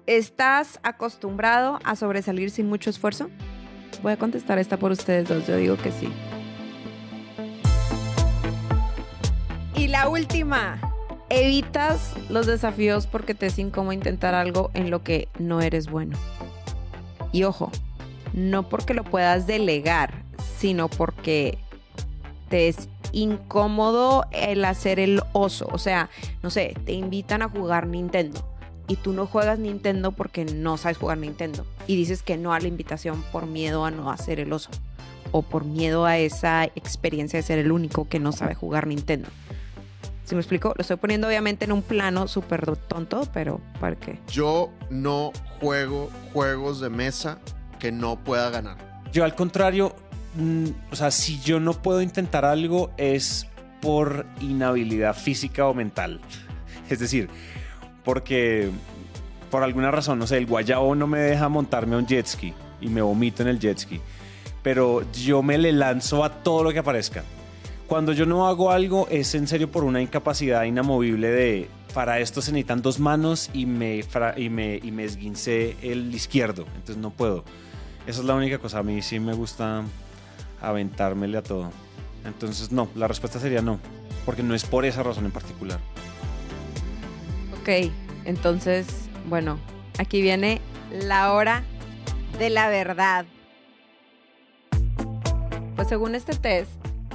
¿Estás acostumbrado a sobresalir sin mucho esfuerzo? Voy a contestar esta por ustedes dos, yo digo que sí. Y la última. evitas los desafíos porque te es incómodo intentar algo en lo que no eres bueno. Y ojo, no porque lo puedas delegar, sino porque te es incómodo el hacer el oso. O sea, no sé, te invitan a jugar Nintendo y tú no juegas Nintendo porque no sabes jugar Nintendo y dices que no a la invitación por miedo a no hacer el oso o por miedo a esa experiencia de ser el único que no sabe jugar Nintendo. ¿Sí me explico? Lo estoy poniendo obviamente en un plano súper tonto, pero ¿para qué? Yo no juego juegos de mesa que no pueda ganar. Yo al contrario, mm, o sea, si yo no puedo intentar algo es por inhabilidad física o mental. [laughs] Es decir, porque por alguna razón, no sé, el guayabo no me deja montarme a un jet ski y me vomito en el jet ski. Pero yo me le lanzo a todo lo que aparezca. Cuando yo no hago algo es en serio por una incapacidad inamovible de para esto se necesitan dos manos y me, y me, y me esguincé el izquierdo, entonces no puedo. Esa es la única cosa, a mí sí me gusta aventármele a todo. Entonces no, la respuesta sería no, porque no es por esa razón en particular. Ok, entonces, bueno, aquí viene la hora de la verdad. Pues según este test,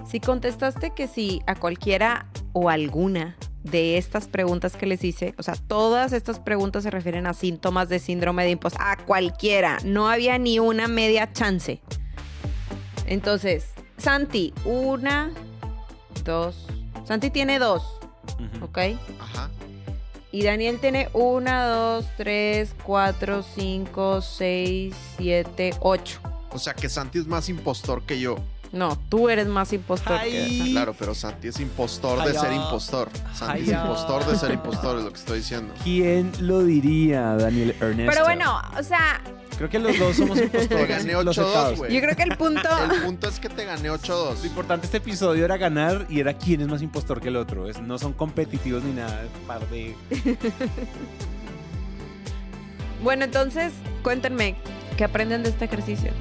si contestaste que sí a cualquiera o alguna de estas preguntas que les hice, o sea, todas estas preguntas se refieren a síntomas de síndrome de impostor, a cualquiera, no había ni una media chance. Entonces, Santi, una, dos, Santi tiene dos, ¿ok? Ajá. Y Daniel tiene una, dos, tres, cuatro, cinco, seis, siete, ocho. O sea que Santi es más impostor que yo. No, tú eres más impostor que Claro, pero Santi es impostor de ser impostor. Santi es impostor de ser impostor, es lo que estoy diciendo. ¿Quién lo diría, Daniel Ernesto? Pero bueno, o sea... Creo que los dos somos [laughs] impostores. Te gané 8-2, güey. Yo creo que el punto... El punto es que te gané 8-2. Lo importante de este episodio era ganar y era quién es más impostor que el otro. no son competitivos ni nada, par de... [laughs] bueno, entonces, cuéntenme, ¿qué aprenden de este ejercicio?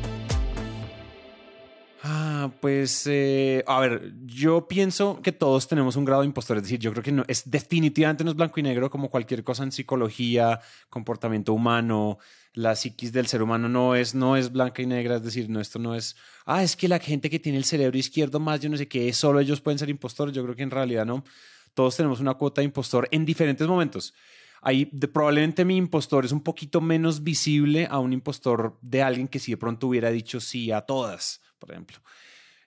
Ah, pues, eh, a ver, yo pienso que todos tenemos un grado de impostor, es decir, yo creo que no, es definitivamente no es blanco y negro como cualquier cosa en psicología, comportamiento humano, la psiquis del ser humano no es, no es blanca y negra, es decir, no, esto no es, ah, es que la gente que tiene el cerebro izquierdo más, yo no sé qué, solo ellos pueden ser impostores, yo creo que en realidad no, todos tenemos una cuota de impostor en diferentes momentos. Ahí probablemente mi impostor es un poquito menos visible a un impostor de alguien que si de pronto hubiera dicho sí a todas por ejemplo.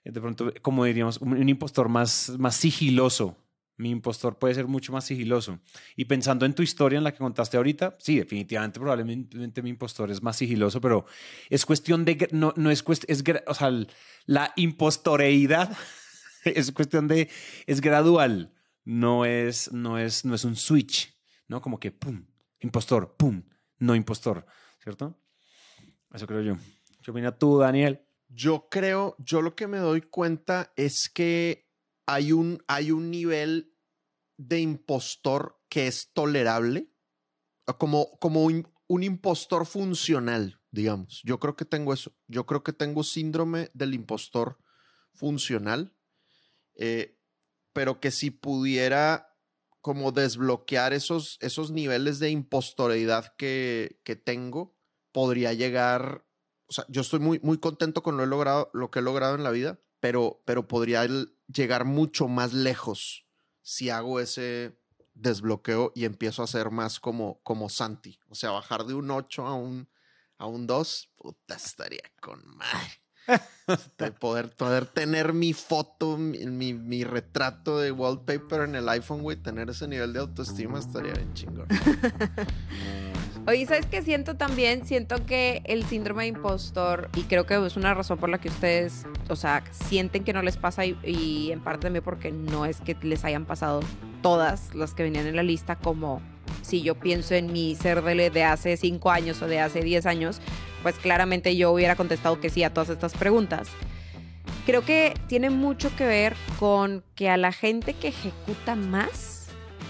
Eh, de pronto, como diríamos, un, impostor más, más sigiloso. Mi impostor puede ser mucho más sigiloso. Y pensando en tu historia en la que contaste ahorita, sí, definitivamente, probablemente mi impostor es más sigiloso, pero es cuestión de, no, no es cuestión, es, o sea, la impostoreidad [laughs] es cuestión de, es gradual, no es, no es, no es un switch, ¿no? Como que, pum, impostor, pum, no impostor, ¿cierto? Eso creo yo. ¿Qué opina tú, Daniel? Yo creo, yo lo que me doy cuenta es que hay un, hay un nivel de impostor que es tolerable, ah, como, como un, impostor funcional, digamos. Yo creo que tengo eso. Yo creo que tengo síndrome del impostor funcional, eh, pero que si pudiera como desbloquear esos, esos niveles de impostoreidad que, que tengo, podría llegar o sea, yo estoy muy, muy contento con lo, he logrado, lo que he logrado en la vida, pero, pero podría llegar mucho más lejos si hago ese desbloqueo y empiezo a ser más como, como Santi. O sea, bajar de un 8 a un, a un 2, puta, estaría con madre. de poder, poder tener mi foto, mi, mi, retrato de wallpaper en el iPhone, güey, tener ese nivel de autoestima estaría bien chingón. [laughs] Oye, ¿sabes qué siento también? Siento que el síndrome de impostor, y creo que es una razón por la que ustedes, o sea, sienten que no les pasa, y, en parte también porque no es que les hayan pasado todas las que venían en la lista, como si yo pienso en mi ser de, de hace cinco años o de hace 10 años, pues claramente yo hubiera contestado que sí a todas estas preguntas. Creo que tiene mucho que ver con que a la gente que ejecuta más,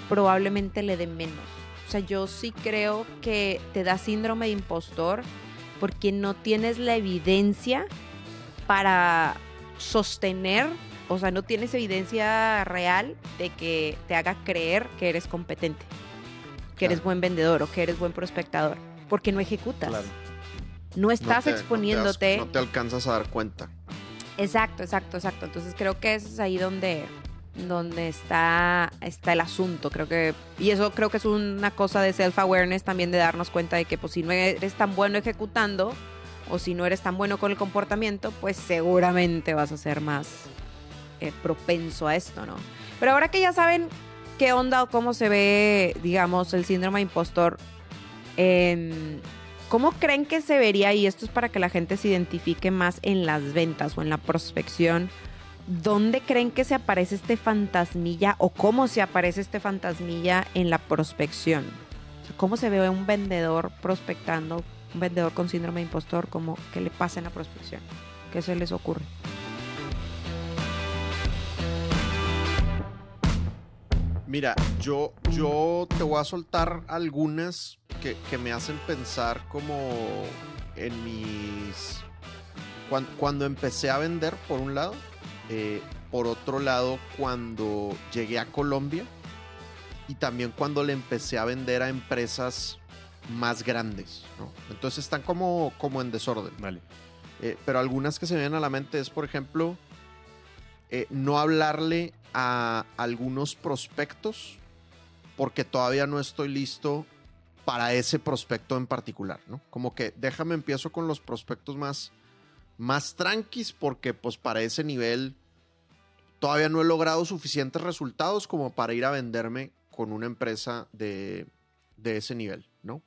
probablemente le den menos. O sea, yo sí creo que te da síndrome de impostor porque no tienes la evidencia para sostener o sea, no tienes evidencia real de que te haga creer que eres competente, que eres buen vendedor o que eres buen prospectador, porque no ejecutas. No estás exponiéndote. No te, alcanzas a dar cuenta. Exacto, exacto, exacto. Entonces creo que es ahí donde, donde está, está el asunto. Creo que, y eso creo que es una cosa de self-awareness también de darnos cuenta de que pues si no eres tan bueno ejecutando o si no eres tan bueno con el comportamiento, pues seguramente vas a ser más eh, propenso a esto, ¿no? Pero ahora que ya saben qué onda o cómo se ve, digamos, el síndrome impostor, eh, ¿Cómo creen que se vería, y esto es para que la gente se identifique más en las ventas o en la prospección, dónde creen que se aparece este fantasmilla o cómo se aparece este fantasmilla en la prospección? ¿Cómo se ve un vendedor prospectando, un vendedor con síndrome de impostor, ¿Cómo, qué le pasa en la prospección? ¿Qué se les ocurre? Mira, yo, yo te voy a soltar algunas que, me hacen pensar como en mis... Cuando, empecé a vender, por un lado, eh, por otro lado, cuando llegué a Colombia y también cuando le empecé a vender a empresas más grandes, Entonces están como, como en desorden. Vale. Eh, pero algunas que se me vienen a la mente es, por ejemplo, eh, no hablarle a algunos prospectos porque todavía no estoy listo para ese prospecto en particular, ¿no? Como que déjame empiezo con los prospectos más, más tranquis porque pues para ese nivel todavía no he logrado suficientes resultados como para ir a venderme con una empresa de, ese nivel, ¿no?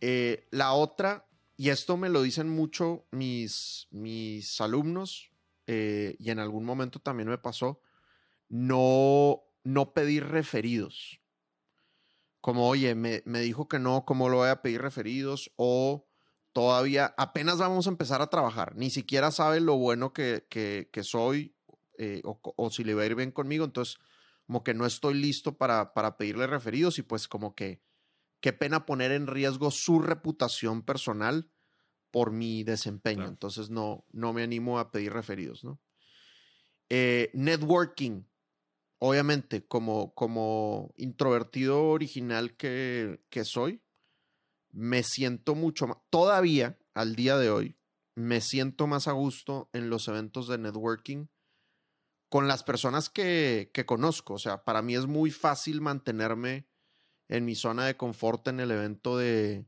Eh, la otra, y esto me lo dicen mucho mis, mis alumnos, eh, y en algún momento también me pasó, no, no pedir referidos. Como, oye, me, dijo que no, ¿cómo lo voy a pedir referidos? O todavía apenas vamos a empezar a trabajar, ni siquiera sabe lo bueno que, soy eh, o, si le va a ir bien conmigo, entonces como que no estoy listo para, para pedirle referidos y pues como que qué pena poner en riesgo su reputación personal por mi desempeño, entonces no, no me animo a pedir referidos, ¿no? Eh, networking, obviamente, como, como introvertido original que, soy, me siento mucho más, todavía al día de hoy, me siento más a gusto en los eventos de networking con las personas que, conozco. O sea, para mí es muy fácil mantenerme en mi zona de confort en el evento de,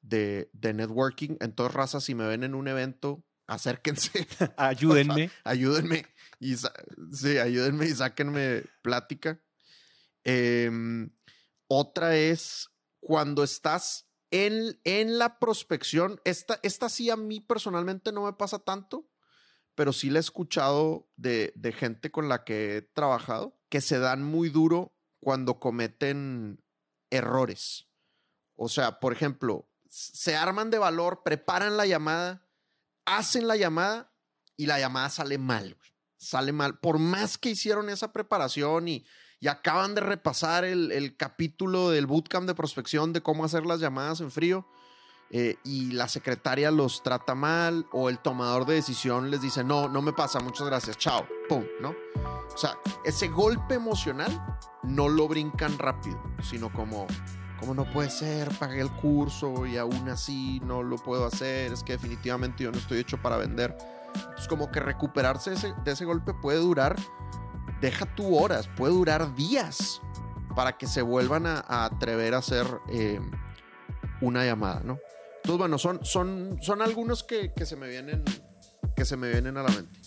de, de networking. Entonces, raza, si me ven en un evento, acérquense. [laughs] Ayúdenme. Ayúdenme. Y, sí, ayúdenme y sáquenme plática. Em, otra es cuando estás en, en la prospección. Esta, esta sí a mí personalmente no me pasa tanto, pero sí la he escuchado de, de gente con la que he trabajado que se dan muy duro cuando cometen errores. O sea, por ejemplo, se arman de valor, preparan la llamada, hacen la llamada y la llamada sale mal sale mal. Por más que hicieron esa preparación y, y acaban de repasar el, capítulo del bootcamp de prospección de cómo hacer las llamadas en frío, eh, y la secretaria los trata mal o el tomador de decisión les dice, no, no me pasa, muchas gracias, chao, pum, ¿no? O sea, ese golpe emocional no lo brincan rápido, sino como, como no puede ser, pagué el curso y aún así no lo puedo hacer, es que definitivamente yo no estoy hecho para vender es como que recuperarse de ese golpe puede durar, deja tú horas, puede durar días para que se vuelvan a, atrever a hacer eh, una llamada, ¿no? Entonces, bueno, son, son, son algunos que, que, se me vienen, que se me vienen a la mente.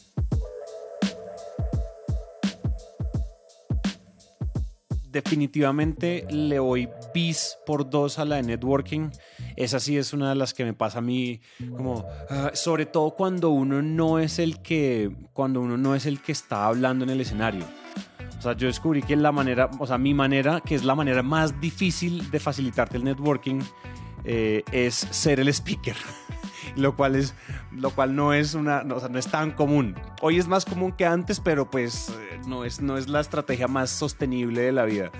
Definitivamente le voy bis por dos a la de networking. Esa sí es una de las que me pasa a mí, como ah, sobre todo cuando uno no es el que, cuando uno no es el que está hablando en el escenario. O sea, yo descubrí que la manera, o sea, mi manera, que es la manera más difícil de facilitarte el networking, eh, es ser el speaker. [laughs] lo cual es lo cual no es una no, o sea, no es tan común. Hoy es más común que antes pero pues eh, no es no es la estrategia más sostenible de la vida.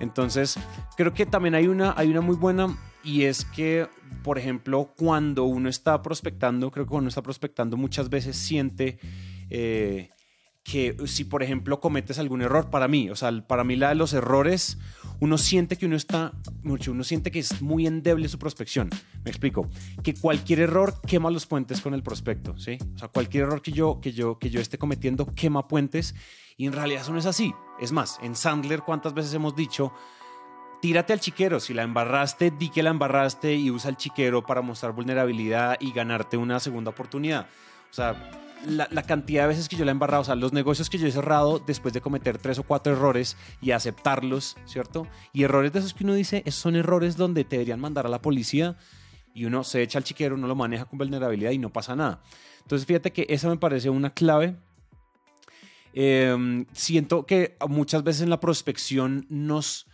Entonces creo que también hay una hay una muy buena y es que por ejemplo cuando uno está prospectando creo que cuando uno está prospectando muchas veces siente eh, que si, por ejemplo, cometes algún error, para mí, o sea, para mí la de los errores, uno siente que uno está, mucho, uno siente que es muy endeble su prospección. Me explico, que cualquier error quema los puentes con el prospecto, ¿sí? O sea, cualquier error que yo, que yo, que yo esté cometiendo quema puentes y en realidad eso no es así. Es más, en Sandler, ¿cuántas veces hemos dicho? Tírate al chiquero, si la embarraste, di que la embarraste y usa el chiquero para mostrar vulnerabilidad y ganarte una segunda oportunidad. O sea, la, cantidad de veces que yo la he embarrado, o sea, los negocios que yo he cerrado después de cometer tres o cuatro errores y aceptarlos, ¿cierto? Y errores de esos que uno dice, esos son errores donde te deberían mandar a la policía y uno se echa al chiquero, uno lo maneja con vulnerabilidad y no pasa nada. Entonces, fíjate que esa me parece una clave. Em, siento que muchas veces en la prospección nos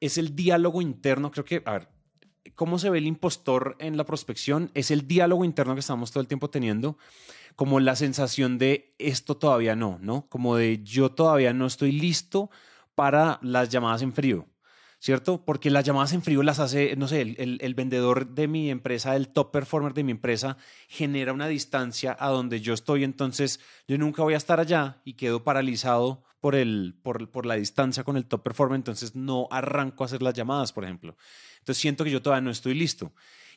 es el diálogo interno. Creo que, a ver, cómo se ve el impostor en la prospección es el diálogo interno que estamos todo el tiempo teniendo como la sensación de esto todavía no, ¿no? Como de yo todavía no estoy listo para las llamadas en frío, ¿cierto? Porque las llamadas en frío las hace, no sé, el, vendedor de mi empresa, el top performer de mi empresa, genera una distancia a donde yo estoy, entonces yo nunca voy a estar allá y quedo paralizado por, el, por, por la distancia con el top performer, entonces no arranco a hacer las llamadas, por ejemplo. Entonces siento que yo todavía no estoy listo.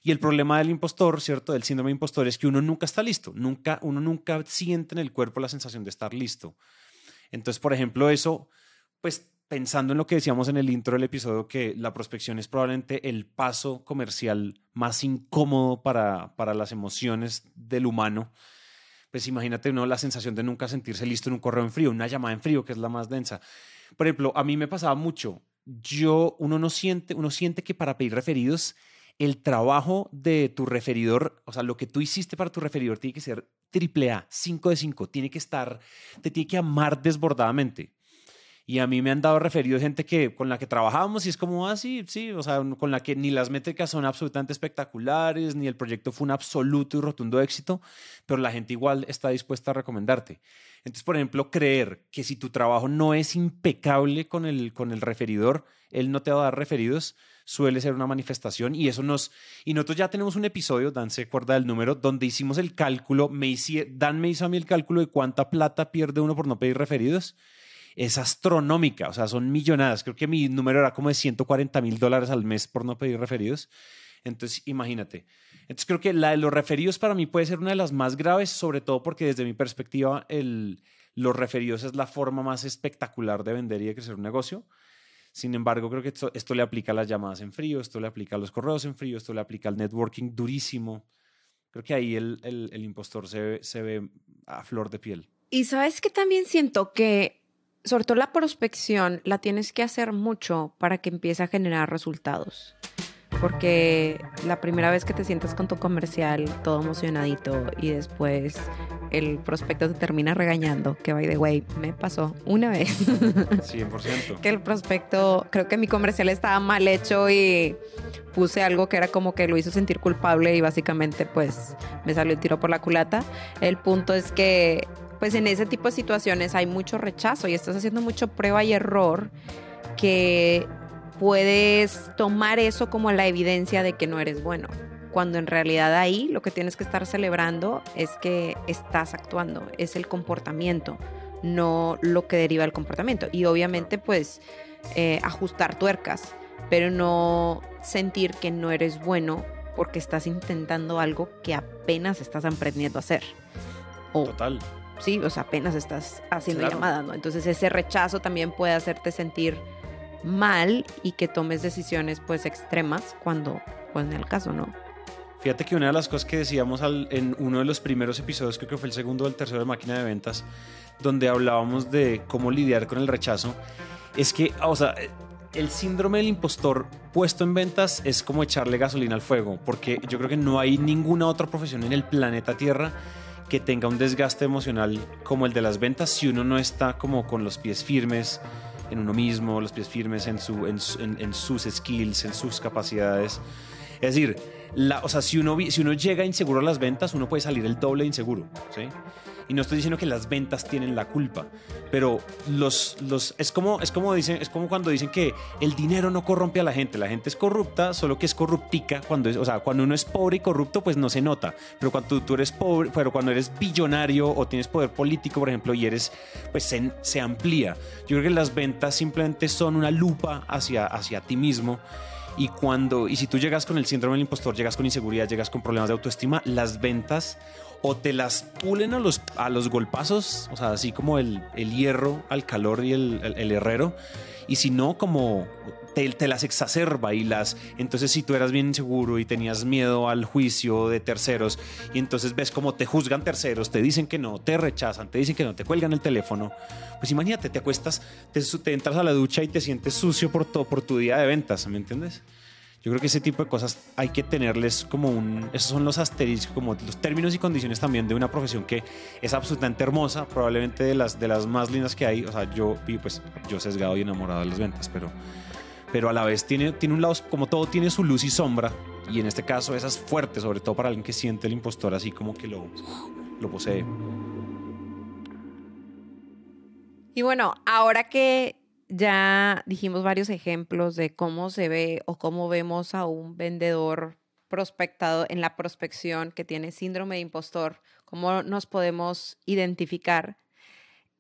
Y el problema del impostor, ¿cierto? Del síndrome de impostor es que uno nunca está listo, nunca, uno nunca siente en el cuerpo la sensación de estar listo. Entonces, por ejemplo, eso, pues pensando en lo que decíamos en el intro del episodio, que la prospección es probablemente el paso comercial más incómodo para, para las emociones del humano, pues imagínate uno la sensación de nunca sentirse listo en un correo en frío, una llamada en frío, que es la más densa. Por ejemplo, a mí me pasaba mucho, yo, uno no siente, uno siente que para pedir referidos el trabajo de tu referidor, o sea, lo que tú hiciste para tu referidor tiene que ser triple A, 5 de 5, tiene que estar, te tiene que amar desbordadamente. Y a mí me han dado referidos gente que, con la que trabajábamos y es como, ah, sí, sí, o sea, con la que ni las métricas son absolutamente espectaculares, ni el proyecto fue un absoluto y rotundo éxito, pero la gente igual está dispuesta a recomendarte. Entonces, por ejemplo, creer que si tu trabajo no es impecable con el, con el referidor, él no te va a dar referidos, suele ser una manifestación y eso nos... Y nosotros ya tenemos un episodio, Dan se acuerda del número, donde hicimos el cálculo, me Dan me hizo a mí el cálculo de cuánta plata pierde uno por no pedir referidos. Es astronómica, o sea, son millonadas. Creo que mi número era como de 140 mil dólares al mes por no pedir referidos. Entonces, imagínate. Entonces, creo que la de los referidos para mí puede ser una de las más graves, sobre todo porque desde mi perspectiva, el, los referidos es la forma más espectacular de vender y de crecer un negocio. Sin embargo, creo que esto, le aplica a las llamadas en frío, esto le aplica a los correos en frío, esto le aplica al networking durísimo. Creo que ahí el, el, impostor se, se ve a flor de piel. Y sabes que también siento que, sobre todo la prospección, la tienes que hacer mucho para que empiece a generar resultados porque la primera vez que te sientas con tu comercial todo emocionadito y después el prospecto te termina regañando, que by the way, me pasó una vez. [laughs] 100%. que el prospecto, creo que mi comercial estaba mal hecho y puse algo que era como que lo hizo sentir culpable y básicamente pues me salió el tiro por la culata. El punto es que pues en ese tipo de situaciones hay mucho rechazo y estás haciendo mucho prueba y error que puedes tomar eso como la evidencia de que no eres bueno, cuando en realidad ahí lo que tienes que estar celebrando es que estás actuando, es el comportamiento, no lo que deriva del comportamiento. Y obviamente pues eh, ajustar tuercas, pero no sentir que no eres bueno porque estás intentando algo que apenas estás aprendiendo a hacer. Total. Sí, o sea, apenas estás haciendo llamada, ¿no? Entonces ese rechazo también puede hacerte sentir mal y que tomes decisiones pues extremas cuando pues en el caso, ¿no? Fíjate que una de las cosas que decíamos en uno de los primeros episodios, creo que fue el segundo o el tercero de Máquina de Ventas, donde hablábamos de cómo lidiar con el rechazo, es que, o sea, el síndrome del impostor puesto en ventas es como echarle gasolina al fuego, porque yo creo que no hay ninguna otra profesión en el planeta Tierra que tenga un desgaste emocional como el de las ventas si uno no está como con los pies firmes, en uno mismo, los pies firmes en, su, en, sus skills, en sus capacidades. Es decir, la, o sea, si, uno, si uno llega inseguro a las ventas, uno puede salir el doble inseguro. ¿sí? No estoy diciendo que las ventas tienen la culpa, pero los, los, es, como, es, como dicen, es como cuando dicen que el dinero no corrompe a la gente. La gente es corrupta, solo que es corruptica. Cuando, es, o sea, cuando uno es pobre y corrupto, pues no se nota. Pero cuando tú eres pobre, pero cuando eres billonario o tienes poder político, por ejemplo, y eres, pues se, se amplía. Yo creo que las ventas simplemente son una lupa hacia, hacia ti mismo y cuando, y si tú llegas con el síndrome del impostor, llegas con inseguridad, llegas con problemas de autoestima, las ventas o te las pulen a los, a los golpazos, o sea, así como el, el hierro al calor y el, herrero, y si no, como te, las exacerba y las... Entonces si tú eras bien inseguro y tenías miedo al juicio de terceros y entonces ves cómo te juzgan terceros, te dicen que no, te rechazan, te dicen que no, te cuelgan el teléfono, pues imagínate, te acuestas, te, te entras a la ducha y te sientes sucio por, todo, por tu día de ventas, ¿me entiendes? Yo creo que ese tipo de cosas hay que tenerles como un... Esos son los asteriscos, como los términos y condiciones también de una profesión que es absolutamente hermosa, probablemente de las, de las más lindas que hay. O sea, yo, pues, yo sesgado y enamorado de las ventas, pero pero a la vez tiene, tiene un lado, como todo, tiene su luz y sombra. Y en este caso esa es fuerte, sobre todo para alguien que siente el impostor así como que lo, lo posee. Y bueno, ahora que ya dijimos varios ejemplos de cómo se ve o cómo vemos a un vendedor prospectado en la prospección que tiene síndrome de impostor, cómo nos podemos identificar.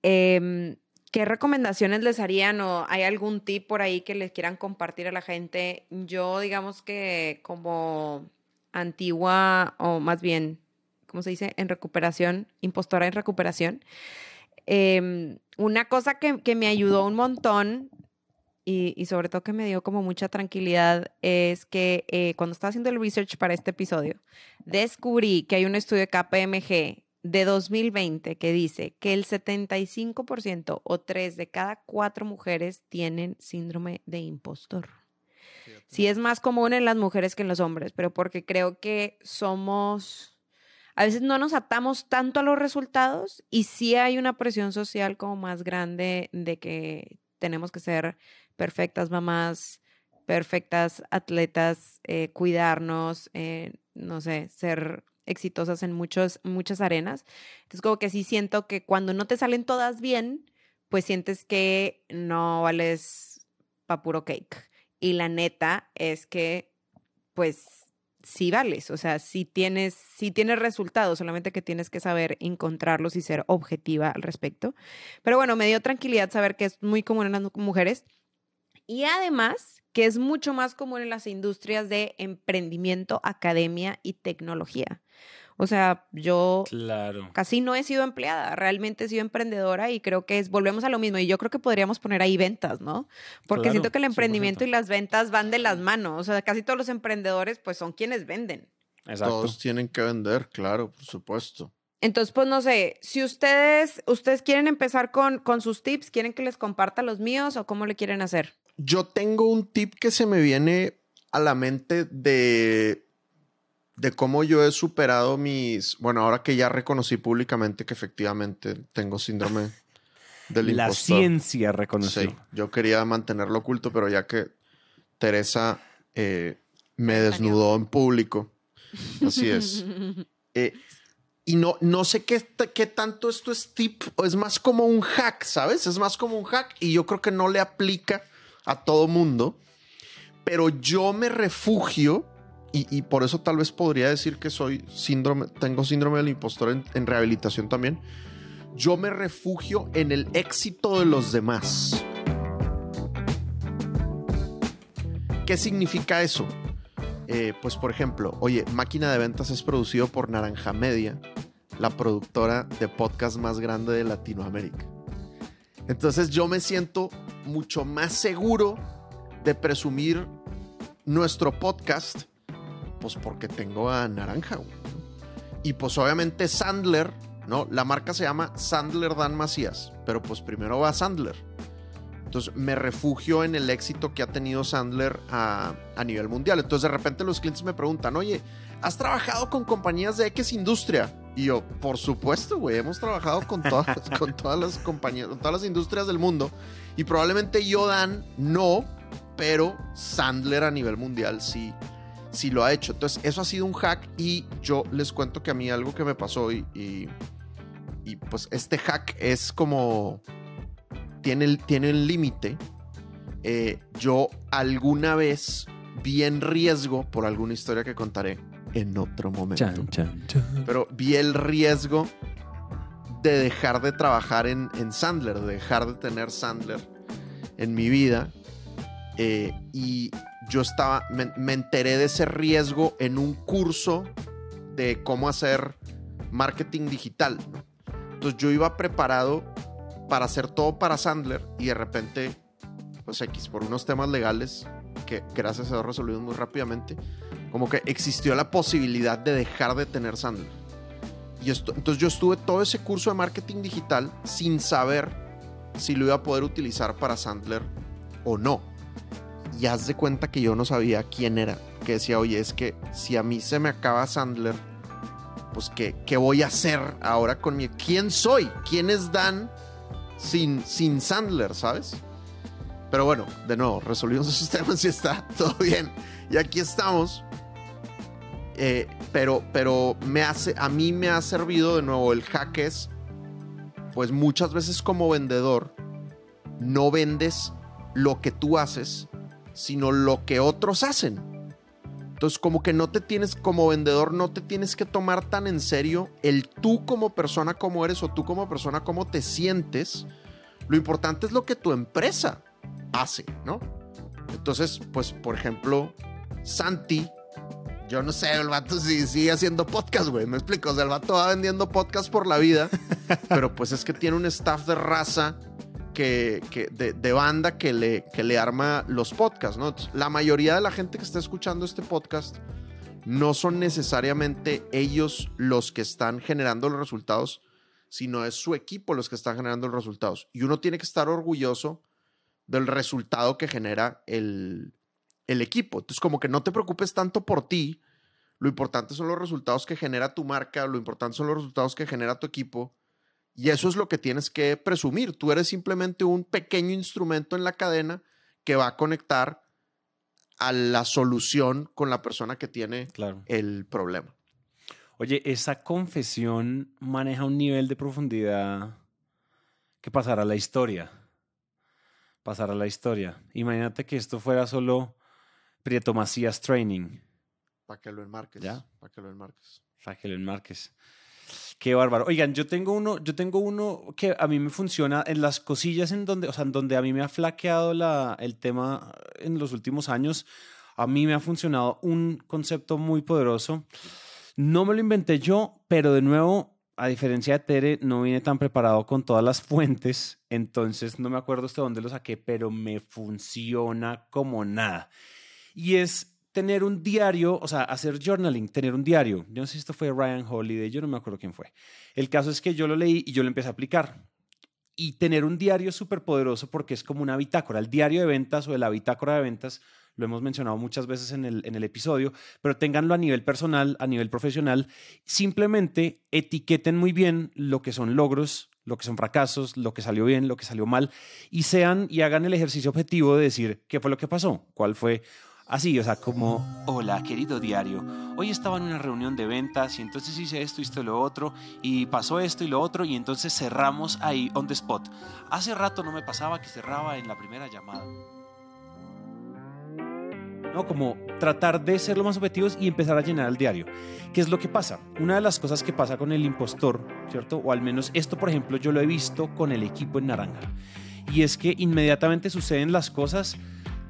Eh, ¿Qué recomendaciones les harían o hay algún tip por ahí que les quieran compartir a la gente? Yo, digamos que como antigua o más bien, ¿cómo se dice? En recuperación, impostora en recuperación. Em, una cosa que, que, me ayudó un montón y, y, sobre todo que me dio como mucha tranquilidad es que eh, cuando estaba haciendo el research para este episodio, descubrí que hay un estudio de KPMG de 2020 que dice que el 75% o 3 de cada 4 mujeres tienen síndrome de impostor. Sí es más común en las mujeres que en los hombres, pero porque creo que somos, a veces no nos atamos tanto a los resultados y sí hay una presión social como más grande de que tenemos que ser perfectas mamás, perfectas atletas, eh, cuidarnos, eh, no sé, ser exitosas en muchos, muchas arenas. Entonces, como que sí siento que cuando no te salen todas bien, pues sientes que no vales pa' puro cake. Y la neta es que, pues, sí vales, o sea, sí tienes, sí tienes resultados, solamente que tienes que saber encontrarlos y ser objetiva al respecto. Pero bueno, me dio tranquilidad saber que es muy común en las mujeres. Y además, que es mucho más común en las industrias de emprendimiento, academia y tecnología. O sea, yo claro. casi no he sido empleada, realmente he sido emprendedora y creo que es, volvemos a lo mismo. Y yo creo que podríamos poner ahí ventas, ¿no? Porque siento que el emprendimiento 100%. y las ventas van de las manos. O sea, casi todos los emprendedores pues son quienes venden. Exacto. Todos tienen que vender, claro, por supuesto. Entonces, pues no sé, si ustedes, ustedes quieren empezar con, con sus tips, ¿quieren que les comparta los míos o cómo le quieren hacer? Yo tengo un tip que se me viene a la mente de, de cómo yo he superado mis. Bueno, ahora que ya reconocí públicamente que efectivamente tengo síndrome [laughs] del La impostor. ciencia reconoció. Sí, yo quería mantenerlo oculto, pero ya que Teresa eh, me desnudó en público. Así es. [laughs] Eh, y no, no sé qué, qué tanto esto es tip o es más como un hack, ¿sabes? Es más como un hack y yo creo que no le aplica a todo mundo, pero yo me refugio y, por eso tal vez podría decir que soy síndrome, tengo síndrome del impostor en, en rehabilitación también. Yo me refugio en el éxito de los demás. ¿Qué significa eso? Eh, pues por ejemplo, oye, Máquina de Ventas es producido por Naranja Media, la productora de podcast más grande de Latinoamérica. Entonces yo me siento mucho más seguro de presumir nuestro podcast, pues porque tengo a Naranja. Y pues obviamente Sandler, ¿no? La marca se llama Sandler Dan Macías, pero pues primero va Sandler. Entonces me refugio en el éxito que ha tenido Sandler a, a, nivel mundial. Entonces de repente los clientes me preguntan, oye, ¿has trabajado con compañías de X industria? Y yo, por supuesto, güey, hemos trabajado con todas, [laughs] con todas las compañías, con todas las industrias del mundo. Y probablemente Yodan no, pero Sandler a nivel mundial sí, sí lo ha hecho. Entonces eso ha sido un hack y yo les cuento que a mí algo que me pasó y, y y, pues este hack es como... Tiene el, tiene el límite. Eh, yo alguna vez vi en riesgo, por alguna historia que contaré en otro momento, pero vi el riesgo de dejar de trabajar en, en Sandler, de dejar de tener Sandler en mi vida. Eh, y yo estaba, me, enteré de ese riesgo en un curso de cómo hacer marketing digital. Entonces yo iba preparado para hacer todo para Sandler y de repente, pues X, por unos temas legales que gracias a Dios resolvimos muy rápidamente, como que existió la posibilidad de dejar de tener Sandler. Y esto, entonces yo estuve todo ese curso de marketing digital sin saber si lo iba a poder utilizar para Sandler o no. Y haz de cuenta que yo no sabía quién era. Que decía, oye, es que si a mí se me acaba Sandler, pues ¿qué, qué voy a hacer ahora con mi... ¿Quién soy? ¿Quién es Dan sin, sin Sandler, sabes? Pero bueno, de nuevo, resolvimos [laughs] esos temas y está todo bien. Y aquí estamos. Eh, pero, pero me hace, a mí me ha servido de nuevo el hack es, pues muchas veces como vendedor, no vendes lo que tú haces, sino lo que otros hacen. Entonces, como que no te tienes, como vendedor, no te tienes que tomar tan en serio el tú como persona como eres o tú como persona como te sientes. Lo importante es lo que tu empresa hace, ¿no? Entonces, pues, por ejemplo, Santi, yo no sé, el vato sí, sigue haciendo podcast, güey, me explico. O sea, el vato va vendiendo podcast por la vida, [laughs] pero pues es que tiene un staff de raza que, de, banda que le, que le arma los podcasts, la mayoría de la gente que está escuchando este podcast no son necesariamente ellos los que están generando los resultados, sino es su equipo los que están generando los resultados. Y uno tiene que estar orgulloso del resultado que genera el, el equipo. Entonces, como que no te preocupes tanto por ti, lo importante son los resultados que genera tu marca, lo importante son los resultados que genera tu equipo y eso es lo que tienes que presumir. Tú eres simplemente un pequeño instrumento en la cadena que va a conectar a la solución con la persona que tiene el problema. Oye, esa confesión maneja un nivel de profundidad que pasará a la historia. Pasará a la historia. Imagínate que esto fuera solo Prieto Macías Training. Para que lo enmarques. ¿Ya? Para que lo enmarques. Para que lo enmarques. Qué bárbaro. Oigan, yo tengo uno, yo tengo uno que a mí me funciona en las cosillas en donde, o sea, donde a mí me ha flaqueado la, el tema en los últimos años. A mí me ha funcionado un concepto muy poderoso. No me lo inventé yo, pero de nuevo, a diferencia de Tere, no vine tan preparado con todas las fuentes, entonces no me acuerdo hasta dónde lo saqué, pero me funciona como nada. Y es tener un diario, o sea, hacer journaling, tener un diario. Yo no sé si esto fue Ryan Holiday, yo no me acuerdo quién fue. El caso es que yo lo leí y yo lo empecé a aplicar. Y tener un diario es súper poderoso porque es como una bitácora. El diario de ventas o la bitácora de ventas lo hemos mencionado muchas veces en el, episodio, pero ténganlo a nivel personal, a nivel profesional. Simplemente etiqueten muy bien lo que son logros, lo que son fracasos, lo que salió bien, lo que salió mal, y sean y hagan el ejercicio objetivo de decir qué fue lo que pasó, cuál fue Así, o sea, como, hola, querido diario, hoy estaba en una reunión de ventas y entonces hice esto, hice lo otro, y pasó esto y lo otro, y entonces cerramos ahí on the spot. Hace rato no me pasaba que cerraba en la primera llamada. ¿no? Como tratar de ser lo más objetivos y empezar a llenar el diario. ¿Qué es lo que pasa? Una de las cosas que pasa con el impostor, ¿cierto? O al menos esto, por ejemplo, yo lo he visto con el equipo en naranja. Y es que inmediatamente suceden las cosas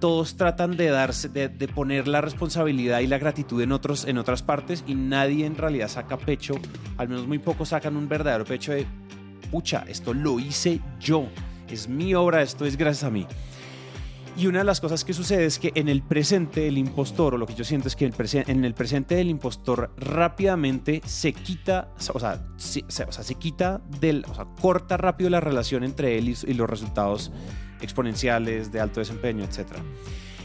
todos tratan de darse, de, poner la responsabilidad y la gratitud en, otros, en otras partes y nadie en realidad saca pecho, al menos muy pocos sacan un verdadero pecho de, pucha, esto lo hice yo, es mi obra, esto es gracias a mí. Y una de las cosas que sucede es que en el presente el impostor, o lo que yo siento es que en el presente del impostor rápidamente se quita, o sea, se, o sea, se quita del, o sea, corta rápido la relación entre él y los resultados exponenciales, de alto desempeño, etc.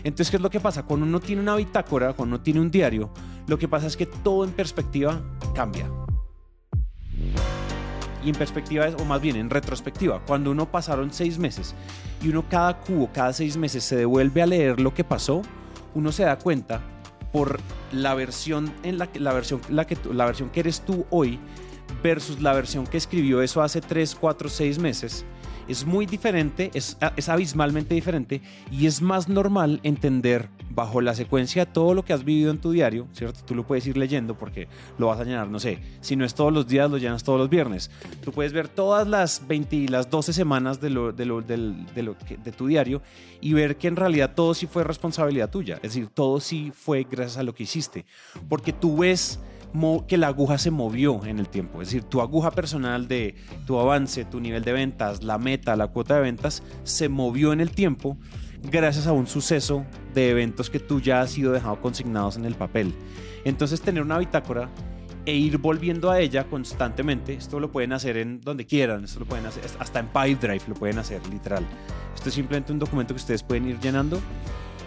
Entonces, ¿qué es lo que pasa? Cuando uno tiene una bitácora, cuando uno tiene un diario, lo que pasa es que todo en perspectiva cambia. Y en perspectiva, o más bien en retrospectiva, cuando uno pasaron seis meses y uno cada cubo, cada seis meses se devuelve a leer lo que pasó, uno se da cuenta por la versión en la la versión la que la versión que eres tú hoy versus la versión que escribió eso hace 3, 4, 6 meses, es muy diferente, es, es, abismalmente diferente y es más normal entender bajo la secuencia todo lo que has vivido en tu diario, ¿cierto? Tú lo puedes ir leyendo porque lo vas a llenar, no sé, si no es todos los días, lo llenas todos los viernes. Tú puedes ver todas las 20 y las 12 semanas de, lo, de, lo, de, lo de tu diario y ver que en realidad todo sí fue responsabilidad tuya, es decir, todo sí fue gracias a lo que hiciste, porque tú ves que la aguja se movió en el tiempo. Es decir, tu aguja personal de tu avance, tu nivel de ventas, la meta, la cuota de ventas, se movió en el tiempo gracias a un suceso de eventos que tú ya has sido dejado consignados en el papel. Entonces, tener una bitácora e ir volviendo a ella constantemente, esto lo pueden hacer en donde quieran, esto lo pueden hacer hasta en Pipedrive lo pueden hacer, literal. Esto es simplemente un documento que ustedes pueden ir llenando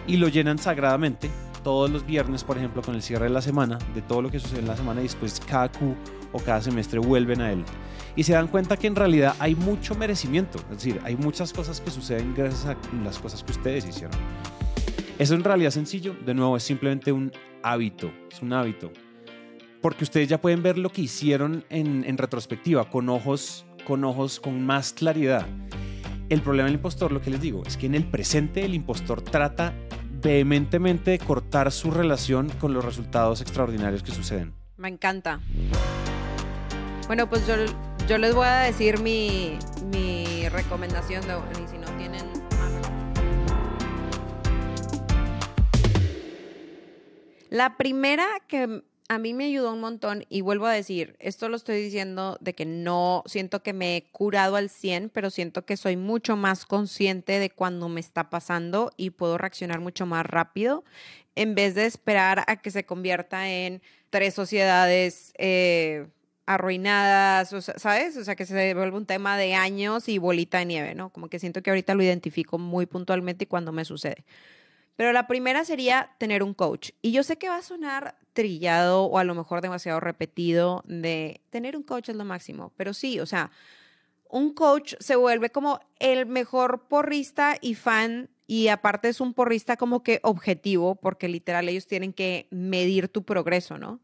y lo llenan sagradamente todos los viernes, por ejemplo, con el cierre de la semana, de todo lo que sucede en la semana y después cada Q o cada semestre vuelven a él. Y se dan cuenta que en realidad hay mucho merecimiento, es decir, hay muchas cosas que suceden gracias a las cosas que ustedes hicieron. Eso en realidad sencillo, de nuevo, es simplemente un hábito, es un hábito. Porque ustedes ya pueden ver lo que hicieron en, en retrospectiva, con ojos, con ojos con más claridad. El problema del impostor, lo que les digo, es que en el presente el impostor trata vehementemente cortar su relación con los resultados extraordinarios que suceden. Me encanta. Bueno, pues yo, yo les voy a decir mi, mi recomendación, de, y si no tienen La primera que a mí me ayudó un montón y vuelvo a decir, esto lo estoy diciendo de que no siento que me he curado al 100, pero siento que soy mucho más consciente de cuando me está pasando y puedo reaccionar mucho más rápido en vez de esperar a que se convierta en tres sociedades eh, arruinadas, ¿sabes? O sea, que se vuelve un tema de años y bolita de nieve, ¿no? Como que siento que ahorita lo identifico muy puntualmente y cuando me sucede. Pero la primera sería tener un coach. Y yo sé que va a sonar trillado o a lo mejor demasiado repetido de tener un coach es lo máximo, pero sí, o sea, un coach se vuelve como el mejor porrista y fan y aparte es un porrista como que objetivo porque literal ellos tienen que medir tu progreso, ¿no?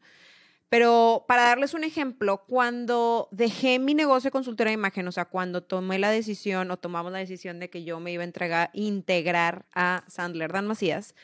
Pero para darles un ejemplo, cuando dejé mi negocio de consultora de imagen, o sea, cuando tomé la decisión o tomamos la decisión de que yo me iba a entregar, integrar a Sandler Dan Macías,